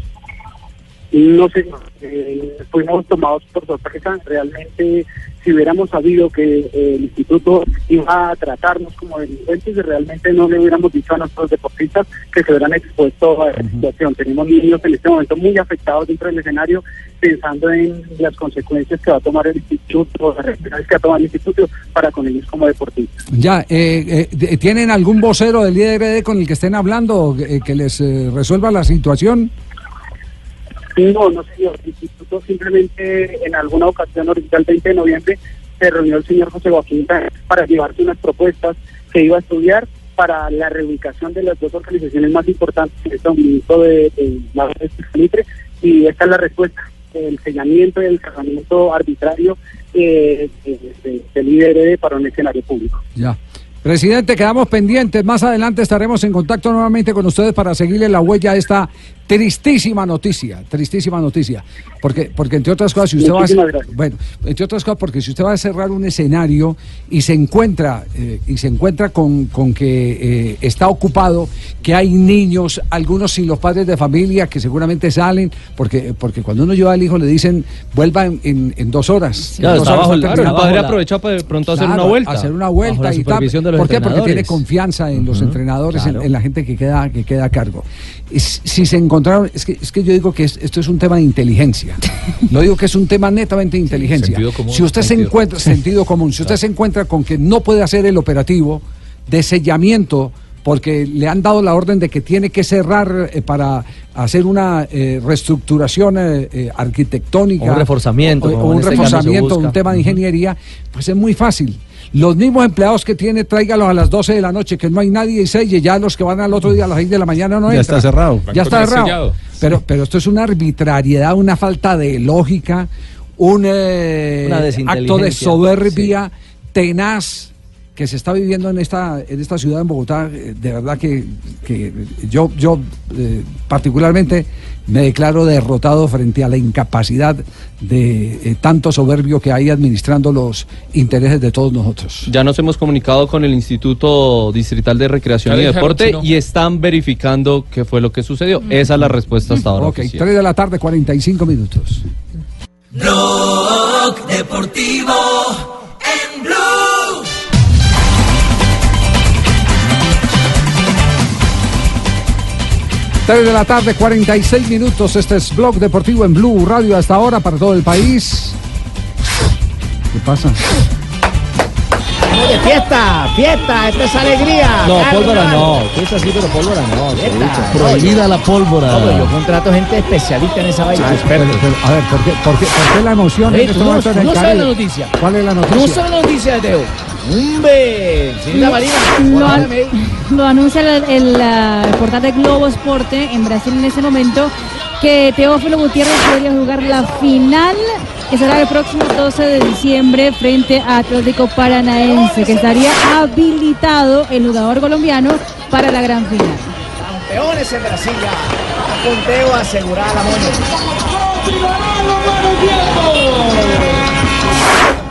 No sé, eh, fuimos tomados por sorpresa. Realmente, si hubiéramos sabido que eh, el instituto iba a tratarnos como delincuentes, realmente no le hubiéramos dicho a nuestros deportistas que se hubieran expuesto a esa situación. Tenemos niños en este momento muy afectados dentro del escenario, pensando en las consecuencias que va a tomar el instituto, las reacciones que va a tomar el instituto para con ellos como deportistas. Ya, eh, eh, ¿tienen algún vocero del IDRD con el que estén hablando eh, que les eh, resuelva la situación? No, no señor. El instituto simplemente en alguna ocasión, ahorita el 20 de noviembre, se reunió el señor José Joaquín para llevarse unas propuestas que iba a estudiar para la reubicación de las dos organizaciones más importantes en este momento de, de de y esta es la respuesta, el sellamiento y el cerramiento arbitrario eh, de- de- del IDRD para un escenario público. Ya. Presidente, quedamos pendientes. Más adelante estaremos en contacto nuevamente con ustedes para seguirle la huella a esta tristísima noticia. Tristísima noticia. Porque, porque entre otras cosas, si usted va a, gracias. bueno, entre otras cosas, porque si usted va a cerrar un escenario y se encuentra eh, y se encuentra con, con que eh, está ocupado, que hay niños, algunos sin los padres de familia que seguramente salen, porque porque cuando uno lleva al hijo le dicen vuelva en, en- en dos horas. Claro, dos está horas bajo claro, el padre aprovechó para pronto hacer Claro, una vuelta. Hacer una vuelta y tal. ¿Por qué? Porque tiene confianza en los entrenadores, en- claro. en, la gente que queda, que queda a cargo. Y Si si se encontraron, es que, es que yo digo que es- esto es un tema de inteligencia. Lo digo que es un tema netamente de inteligencia. común, si usted se encuentra, sentido común, si usted se encuentra con que no puede hacer el operativo de sellamiento porque le han dado la orden de que tiene que cerrar eh, para hacer una eh, reestructuración eh, eh, arquitectónica. O un reforzamiento, o- un este reforzamiento, un tema de ingeniería, pues es muy fácil. Los mismos empleados que tiene, tráigalos a las 12 de la noche, que no hay nadie y selle, ya los que van al otro día a las 6 de la mañana no Ya entran. está cerrado. Ya está cerrado. sellado. Pero, pero esto es una arbitrariedad, una falta de lógica, un eh, Una acto de soberbia tenaz que se está viviendo en esta, en esta ciudad, en Bogotá, eh, de verdad que, que yo, yo eh, particularmente me declaro derrotado frente a la incapacidad de eh, tanto soberbio que hay administrando los intereses de todos nosotros. Ya nos hemos comunicado con el Instituto Distrital de Recreación y Deporte si no. y están verificando qué fue lo que sucedió. Esa es la respuesta hasta ahora. Ok, oficial. 3 de la tarde, 45 minutos. Blog Deportivo 3 de la tarde, 46 minutos. Este es Blog Deportivo en Blue Radio hasta ahora para todo el país. ¿Qué pasa? Oye, fiesta, fiesta, esta es alegría. No, carnaval. pólvora no. Fiesta sí, pero pólvora no. Fiesta. Prohibida la pólvora. No, yo contrato gente especialista en esa vaina. Ah, pero, pero, a ver, ¿por qué, por qué- por qué la emoción Oye, en este no- momento el no sabes la noticia. ¿Cuál es la No noticia? son noticias, Teo. ¡Hombre! Señorita Lo, Marina, lo an- lo (laughs) anuncia el, el, ah, el portal de Globo Esporte en Brasil en ese momento que Teófilo Gutiérrez podría jugar la final que será el próximo 12 de diciembre frente a Atlético Paranaense que estaría habilitado el jugador colombiano para la gran final. Campeones en Brasil ya. Con Teo asegurada la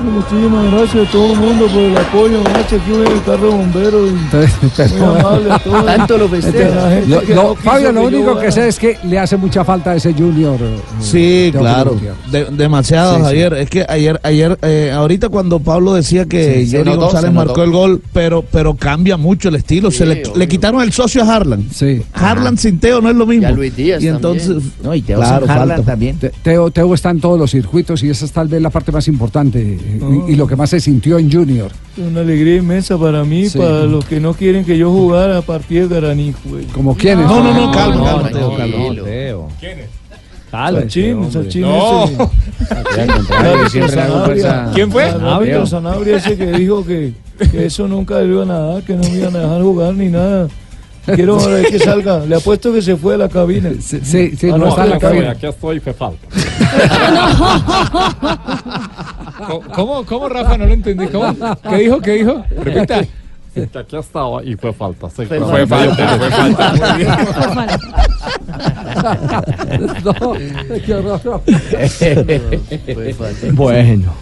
Muchísimas gracias a todo el mundo por el apoyo. Aquí en el carro de bomberos. Y muy amable a todos. (laughs) Tanto lo festeja. No quiso Fabio, lo yo único que sé es que le hace mucha falta a ese Junior. eh, Sí, claro. De- demasiado, Sí, sí. Javier. Es que ayer, ayer, eh, ahorita cuando Pablo decía que Sí, Johnny notó, González marcó el gol, pero, pero cambia mucho el estilo. se le, le quitaron el socio a Harlan. Sí. Harlan sin Teo no es lo mismo. Y a Luis Díaz Y entonces, No, y Teo claro, falta. también. Te- Teo, Teo está en todos los circuitos y esa es tal vez la parte más importante y, y lo que más se sintió en Junior. Una alegría inmensa para mí, Sí. para los que no quieren que yo jugara a partir de güey. ¿Como quiénes? No, no, no, calma, no, calma, no, Teo, no, calma. no. Teo. Sachin, Sachin No. ese. Sanabria. ¿Quién fue? Árbitro Sanabria ese que dijo que, que eso nunca le iban a dar, que no me iban a dejar jugar ni nada. Quiero ver que salga. Le apuesto que se fue de la cabina. Sí, sí, Ah, no está en la cabina. Aquí estoy, fe falta. (laughs) (laughs) ¿Cómo, ¿Cómo, Rafa? No lo entendí. ¿Cómo? ¿Qué dijo? ¿Qué dijo? Repita. Aquí estaba y fue falta. sí, Fue falta, fue falta. (laughs) No, qué horror. Bueno.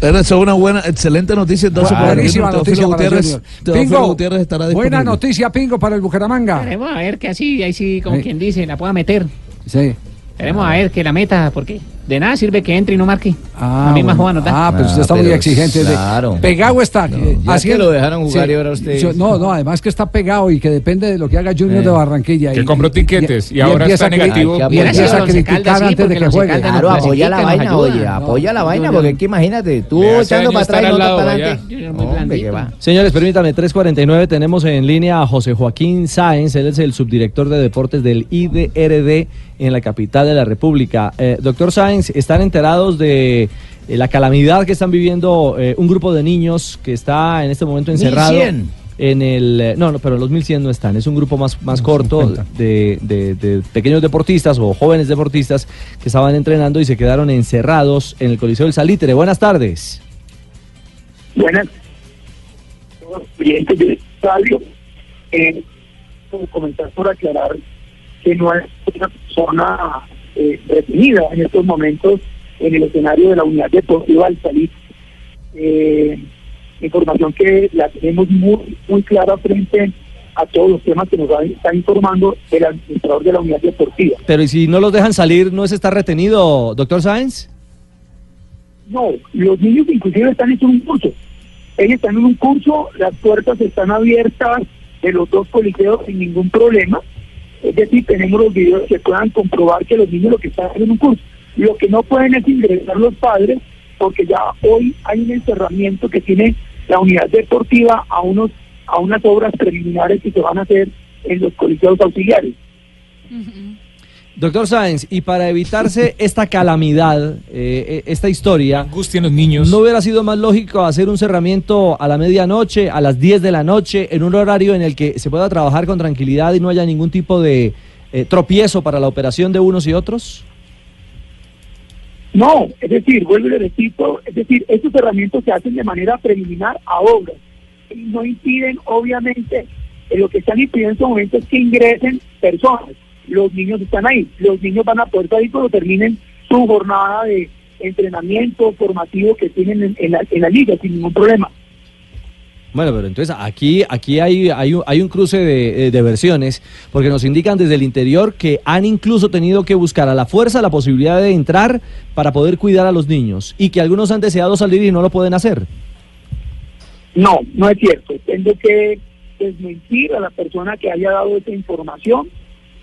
Pero eso es una buena, excelente noticia. Entonces, Buenísima noticia para Gutiérrez, Pingo, Gutiérrez estará buena noticia, Pingo, para el Bucaramanga. Queremos a ver que así, ahí sí, como Sí. quien dice, la pueda meter. Sí. Queremos a ver que la meta, porque de nada sirve que entre y no marque. Ah, la misma bueno. joda nos da. Ah, pero usted está muy exigente. de- claro. Pegado está. eh, ya así que lo dejaron jugar y ahora usted- yo- no, no, además que está pegado y que depende de lo que haga Junior Eh. de Barranquilla. Que y- compró tiquetes y ahora está a negativo. Y empieza a criticar antes de que juegue. Claro, apoya la vaina, oye, apoya la vaina, porque es que imagínate, tú hace echando para atrás y no para adelante. Junior muy Hombre, blandito. que va. Señores, permítanme, 349 tenemos en línea a José Joaquín Sáenz, él es el subdirector de deportes del IDRD en la capital de la República. Eh, doctor Sáenz, ¿están enterados de eh, la calamidad que están viviendo eh, un grupo de niños que está en este momento encerrado? 1100. En el, eh, no, no, pero los 1100 no están, es un grupo más, más corto de, de- de pequeños deportistas o jóvenes deportistas que estaban entrenando y se quedaron encerrados en el Coliseo del Salitre. Buenas tardes. Buenas. Clientes del estadio. Eh, como comenzar por aclarar que no es una persona eh, retenida en estos momentos en el escenario de la unidad deportiva al salir. Eh, información que la tenemos muy, muy clara frente a todos los temas que nos va- está informando el administrador de la unidad deportiva. Pero ¿y si no los dejan salir, no es estar retenido, doctor Sáenz? No, los niños inclusive están en un curso. Ellos están en un curso, las puertas están abiertas de los dos coliseos sin ningún problema. Es decir, tenemos los videos que puedan comprobar que los niños lo que están en un curso. Lo que no pueden es ingresar los padres, porque ya hoy hay un encerramiento que tiene la unidad deportiva a unos a unas obras preliminares que se van a hacer en los coliseos auxiliares. Doctor Sáenz, y para evitarse (laughs) esta calamidad, eh, eh, esta historia, Angustia en los niños. ¿no hubiera sido más lógico hacer un cerramiento a la medianoche, a las 10 de la noche, en un horario en el que se pueda trabajar con tranquilidad y no haya ningún tipo de eh, tropiezo para la operación de unos y otros? No, es decir, vuelvo y le repito, es decir, estos herramientas se hacen de manera preliminar a obras. no impiden, obviamente, eh, lo que están impidiendo en estos momentos es que ingresen personas. Los niños están ahí, los niños van a poder salir cuando terminen su jornada de entrenamiento formativo que tienen en, en la, en la liga sin ningún problema. Bueno, pero entonces aquí, aquí hay, hay, un, hay un cruce de, de versiones, porque nos indican desde el interior que han incluso tenido que buscar a la fuerza la posibilidad de entrar para poder cuidar a los niños y que algunos han deseado salir y no lo pueden hacer. No, no es cierto. Tengo que desmentir a la persona que haya dado esa información.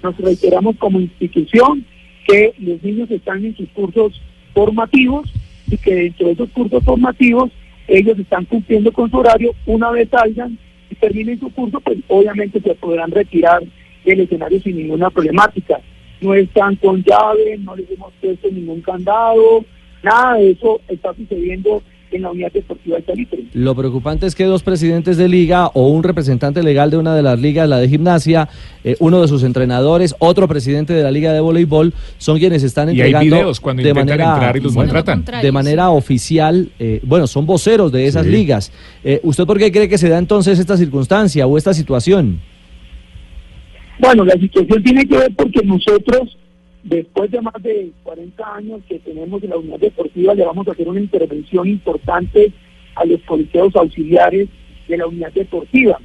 Nos reiteramos como institución que los niños están en sus cursos formativos y que dentro de esos cursos formativos ellos están cumpliendo con su horario. Una vez salgan y terminen su curso, pues obviamente se podrán retirar del escenario sin ninguna problemática. No están con llave, no les hemos puesto ningún candado, nada de eso está sucediendo en la unidad deportiva de Salitre. Lo preocupante es que dos presidentes de liga o un representante legal de una de las ligas, la de gimnasia, eh, uno de sus entrenadores, otro presidente de la liga de voleibol, son quienes están Y hay entregando videos cuando de intentan manera entrar y los maltratan. de manera oficial, eh, bueno, son voceros de esas Sí. ligas. Eh, ¿Usted por qué cree que se da entonces esta circunstancia o esta situación? Bueno, la situación tiene que ver porque nosotros, después de más de 40 años que tenemos en la unidad deportiva, le vamos a hacer una intervención importante a los colegiados auxiliares de la unidad deportiva.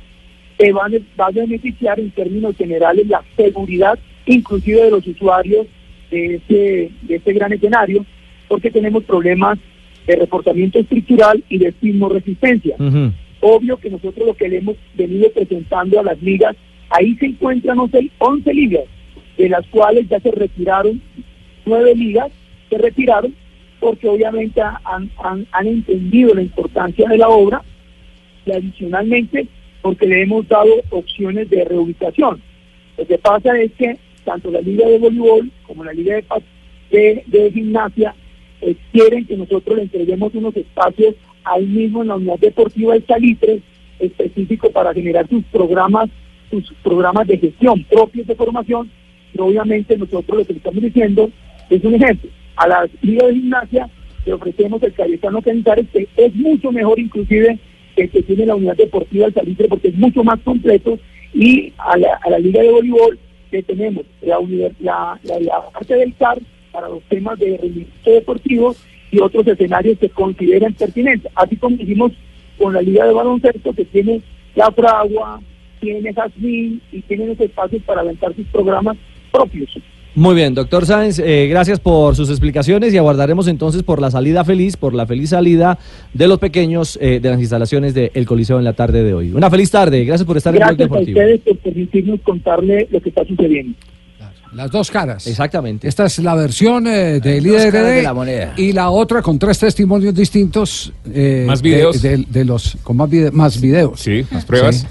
Que van, va a beneficiar en términos generales la seguridad, inclusive de los usuarios de este, de este gran escenario, porque tenemos problemas de reforzamiento estructural y de sismo resistencia. Obvio que nosotros lo que le hemos venido presentando a las ligas, ahí se encuentran 11, 11 ligas, de las cuales ya se retiraron nueve ligas, se retiraron porque obviamente han, han, han entendido la importancia de la obra y adicionalmente porque le hemos dado opciones de reubicación. Lo que pasa es que tanto la liga de voleibol como la liga de, de, de gimnasia eh, quieren que nosotros le entreguemos unos espacios ahí mismo en la unidad deportiva del Salitre específico para generar sus programas, sus programas de gestión propios de formación. Y obviamente nosotros lo que estamos diciendo es un ejemplo. A la liga de gimnasia le ofrecemos el Cayetano Cañizares, que es mucho mejor inclusive que el que tiene la unidad deportiva del Salitre porque es mucho más completo y a la, a la liga de voleibol que tenemos la, la, la, parte del CAR para los temas de rendimiento deportivo y otros escenarios que consideran pertinentes. Así como hicimos con la Liga de Baloncesto, que tiene la Fragua, tiene Jazmín y tiene los espacios para aventar sus programas propios. Muy bien, doctor Sáenz, eh, gracias por sus explicaciones y aguardaremos entonces por la salida feliz, por la feliz salida de los pequeños eh, de las instalaciones del Coliseo en la tarde de hoy. Una feliz tarde, gracias por estar en Blog Gracias a Deportivo. ustedes por permitirnos contarle lo que está sucediendo. Las dos caras. Exactamente. Esta es la versión eh, de líder de la moneda. y la otra con tres testimonios distintos. eh, Más de- videos. De, de los, con más, vide- más videos. Sí, más pruebas. Sí.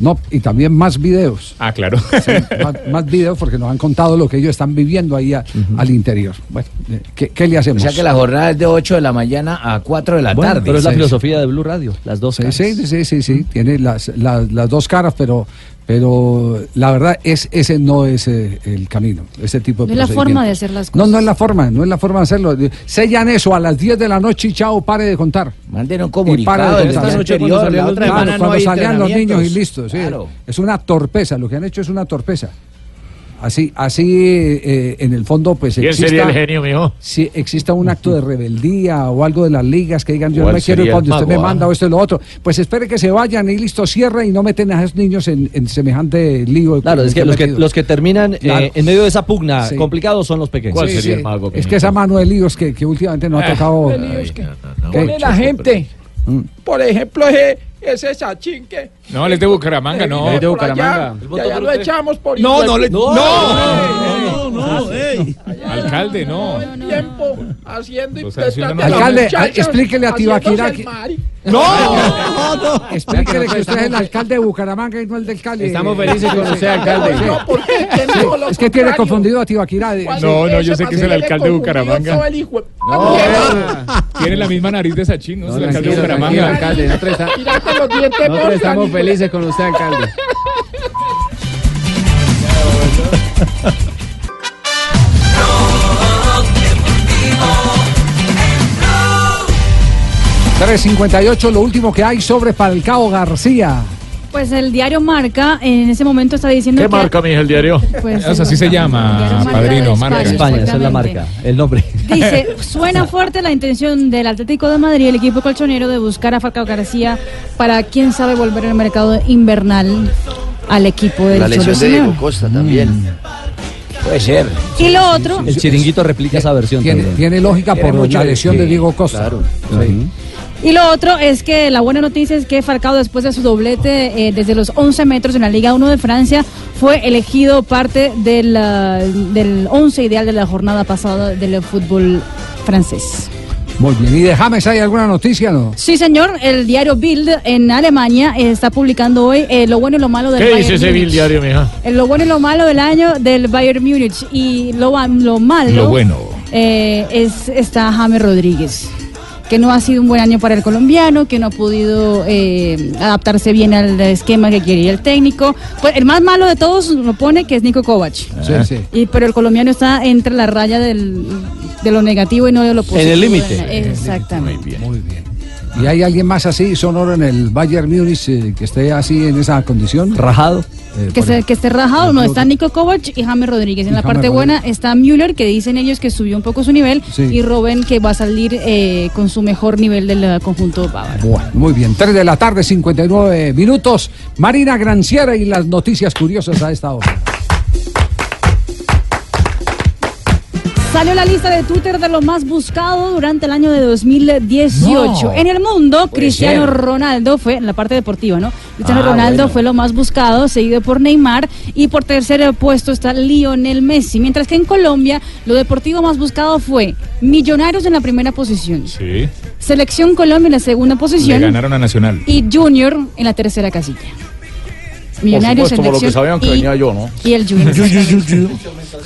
No, y también más videos. Ah, claro. Sí, (laughs) más, más videos porque nos han contado lo que ellos están viviendo ahí a- al interior. Bueno, eh, ¿qué, qué le O hacemos? sea que la jornada es de 8 de la mañana a 4 de la Bueno, tarde. pero es la Sí. filosofía de Blue Radio, las dos Sí, caras. sí, sí, sí, sí, tiene las, las, las dos caras, pero, pero la verdad es ese no es eh, el camino, ese tipo de No es la forma de hacer las No, cosas. no es la forma, no es la forma de hacerlo. Sellan eso a las 10 de la noche y chao, pare de contar. Manden un Y comunicado para de contar. anterior, la otra Claro, no cuando salían los niños y listo. sí. Claro. Es una torpeza, lo que han hecho es una torpeza. Así, así eh, en el fondo, pues ¿Quién exista, sería el genio, mijo? si exista un acto de rebeldía o algo de las ligas que digan yo no ¿Cuál me quiero ir cuando usted me ah? manda o esto y lo otro, pues espere que se vayan y listo, cierre y no meten a esos niños en, en semejante lío. Claro, es que los que, los que terminan eh, en medio de esa pugna Sí. complicados son los pequeños. ¿Cuál Sí, sería sí. el mago? Es que esa mano de líos que, que últimamente nos ha Ah, tocado. Pone la gente. Mm. Por ejemplo, ese, ese sachín que. No, él es de Bucaramanga, no. vive Es de allá, Bucaramanga. y allá lo echamos por No, no le- no, no, no, no, ey. Alcalde, no. tiempo haciendo y Alcalde, explíquele a que- mari. No, no, no. Explíquele que usted es el alcalde de Bucaramanga y no el del Cali. Estamos felices con usted, alcalde. No, ¿por qué? ¿Quién Sí, dijo lo Es que tiene confundido a Tibaquirá. No, no, yo sé que es el alcalde de Bucaramanga. de- Tiene la misma nariz de Sachín, ¿no? Es el alcalde de Bucaramanga. alcalde, nosotros estamos felices con usted, alcalde. (laughs) 358, lo último que hay sobre Falcao García. Pues el diario Marca en ese momento está diciendo ¿Qué que... marca, mi hija, el diario? Pues, O sea, así se llama, padrino, marca. España, esa es la marca, el nombre. Dice, (laughs) suena fuerte la intención del Atlético de Madrid, el equipo colchonero, de buscar a Falcao García para, quién sabe, volver al mercado invernal al equipo del La lesión de Diego. Costa también. Puede ser. Y lo otro, El chiringuito replica esa versión Tiene, también. tiene lógica por la lesión de Diego Costa. Sí. Y lo otro es que la buena noticia es que Falcao, después de su doblete eh, desde los 11 metros en la Liga 1 de Francia, fue elegido parte del, ah, del 11 ideal de la jornada pasada del fútbol francés. Muy bien. ¿Y de James hay alguna noticia no? Sí, señor, el diario Bild en Alemania eh, está publicando hoy eh, lo bueno y lo malo del ¿Qué Bayern dice ese Múnich. Bill diario, mija? Eh, Lo bueno y lo malo del año del Bayern Múnich. Y lo, malo Lo bueno. eh, es está James Rodríguez, que no ha sido un buen año para el colombiano, que no ha podido eh, adaptarse bien al esquema que quería el técnico. Pues el más malo de todos lo pone que es Nico Kovac. Sí, sí. Y, pero el colombiano está entre la raya del, de lo negativo y no de lo positivo. el límite. Exactamente. Muy bien. ¿Y hay alguien más así, sonoro en el Bayern Múnich, eh, que esté así en esa condición? Rajado. Eh, Que, se- que esté rajado, no, está Nico Kovac y James Rodríguez. En la James parte Rodríguez. buena está Müller, que dicen ellos que subió un poco su nivel, Sí. y Robben, que va a salir eh, con su mejor nivel del conjunto bávaro. Bueno, muy bien. 3 de la tarde, 59 minutos. Marina Granciera y las noticias curiosas a esta hora. Salió la lista de Twitter de lo más buscado durante el año de 2018. No. En el mundo, Puede Cristiano ser. Ronaldo fue, en la parte deportiva, ¿no? Cristiano Ah, Ronaldo bueno. fue lo más buscado, seguido por Neymar, y por tercer puesto está Lionel Messi. Mientras que en Colombia, lo deportivo más buscado fue Millonarios en la primera posición, Sí. Selección Colombia en la segunda Le posición ganaron a Nacional. y Junior en la tercera casilla. Millonarios, Por supuesto, por lo que Selección sabían que y- venía yo, ¿no? Y el Junior.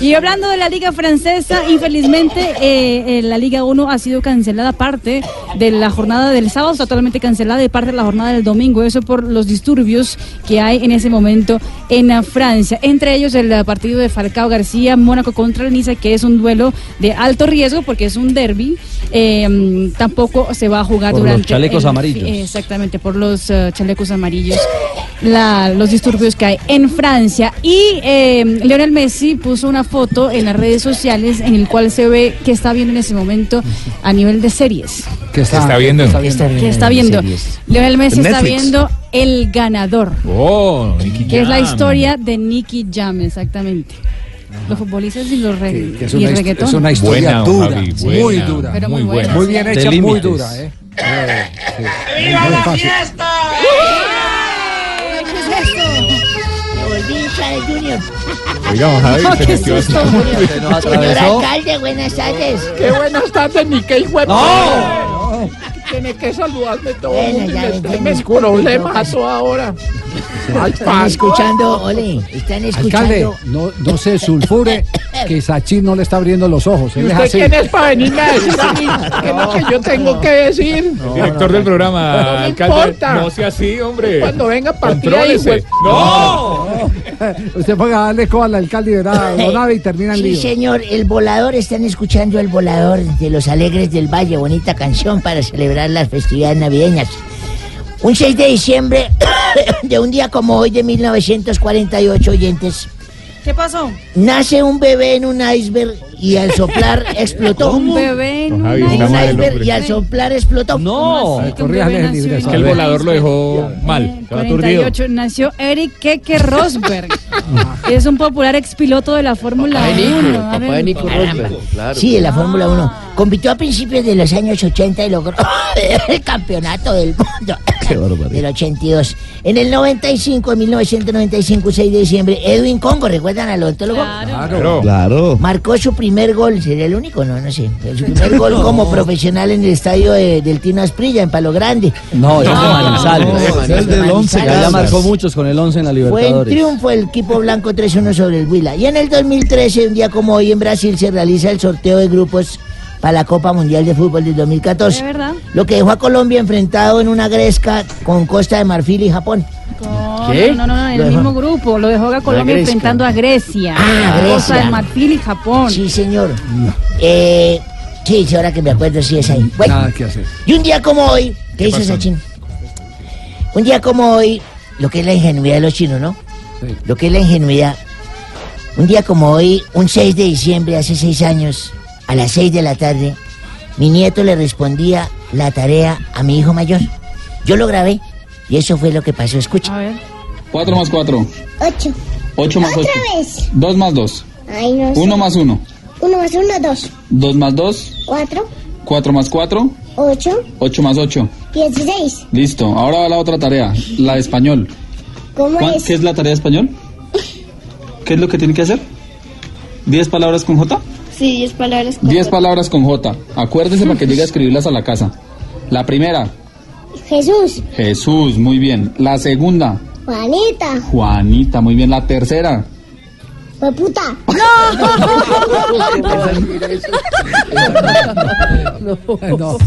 Y hablando de la Liga Francesa, infelizmente eh, eh, la Liga 1 ha sido cancelada parte de la jornada del sábado, está totalmente cancelada y parte de la jornada del domingo, eso por los disturbios que hay en ese momento en Francia. Entre ellos el partido de Falcao García, Mónaco contra el Niza, que es un duelo de alto riesgo porque es un derby. Eh, tampoco se va a jugar Por los durante... chalecos el- amarillos. Exactamente, por los eh, chalecos amarillos. la- los disturbios que hay en Francia. Y eh, Lionel Messi puso una foto en las redes sociales en el cual se ve que está viendo en ese momento a nivel de series. ¿Qué está- Está viendo. qué está viendo? Que está viendo. Lionel Messi está viendo El Ganador, Oh, Nicky que es la historia de Nicky Jam, exactamente. Los futbolistas y los re- Que es, y una, el hist- reggaetón. es una historia Buena, dura, Javi, muy dura. Pero muy buena. buena. Muy bien hecha, muy dura, ¿eh? Eh, sí. Muy fácil. Me Junior. Oiga, Javi, No, qué susto. nos Señor alcalde, buenas tardes. Qué buenas tardes, ni qué hijo de ¡No! Tiene que saludarme todo el Bueno, mundo y ya, en ya, problemas ya, a toda hora. Están escuchando, ole, están Alcalde, escuchando. no, no se sulfure que Sachin no le está abriendo los ojos. ¿Y Él es usted así. quién es para venirme a decir a mí (laughs) qué es lo que yo tengo que decir? El director del programa, No me alcalde. importa. No sea así, hombre. Cuando venga partida ahí, Contrólese. pues. ¡No! (laughs) Usted ponga a darle coba al alcalde y verá, nave y termina en Sí, lío. señor, el volador, están escuchando el volador de los Alegres del Valle, bonita canción para celebrar las festividades navideñas. Un 6 de diciembre (coughs) de un día como hoy de 1948, oyentes, ¿Qué pasó? nace un bebé en un iceberg y al soplar (laughs) explotó. Un bebé en Don Javi, un mal iceberg y al soplar explotó. No. Que un nació ingreso. en Que el un volador lo dejó mal. En Estaba aturdido. 48 nació Eric Keke Rosberg. (laughs) es un popular expiloto de la Fórmula Papá de 1. Nico, A papá de Nico. Rosberg, claro. Sí, en la Fórmula 1. Compitió a principios de los años 80 y logró (laughs) el campeonato del mundo (laughs) del 82. En el 95, en 1995, 6 de diciembre, Edwin Congo, ¿recuerdan al odontólogo? Claro. Claro. Marcó su primer gol, sería el único, no, no sé. Su primer gol como profesional en el estadio de- del Tino Asprilla, en Palo Grande. No, de Manizales. No, Ese es del once, Ya, ya Manizales. marcó muchos con el 11 en la Fue en Libertadores. triunfo el equipo blanco 3-1 sobre el Huila. Y en el 2013, un día como hoy en Brasil, se realiza el sorteo de grupos para la Copa Mundial de Fútbol del 2014. ¿De verdad? Lo que dejó a Colombia enfrentado en una gresca con Costa de Marfil y Japón. No, ¿Qué? No, no, no, en Lo el dejó- mismo grupo. Lo dejó a Colombia enfrentando a Grecia. Ah, Costa Grecia. del Marfil y Japón. Sí, señor. Eh, sí, sí, ahora que me acuerdo, sí es ahí. Bueno, Nada que hacer. y un día como hoy, ¿Qué hizo pasó? Sachin? Un día como hoy, lo que es la ingenuidad de los chinos, ¿no? Lo que es la ingenuidad. Un día como hoy, un 6 de diciembre, hace seis años, a las 6 de la tarde, mi nieto le respondía la tarea a mi hijo mayor. Yo lo grabé y eso fue lo que pasó. Escucha. 4 más 4. 8. 8 más 8. Otra vez. 2 más 2. Ay, no sé. 1 más 1. 1 más 1, 2. 2 más 2. 4. 4 más 4. 8. 8 más 8. 16. Listo. Ahora va la otra tarea. La de español. ¿Cómo ¿Cuán- es? ¿Qué es la tarea de español? ¿Qué es lo que tiene que hacer? ¿10 palabras con J? Sí, 10 palabras con 10 palabras con J. Acuérdese para que llegue a (laughs) escribirlas a la casa. La primera. Jesús. Jesús, muy bien. La segunda. Juanita. Juanita, muy bien. La tercera. ¡Pues puta! (laughs) (laughs) ¡No! no. no. no.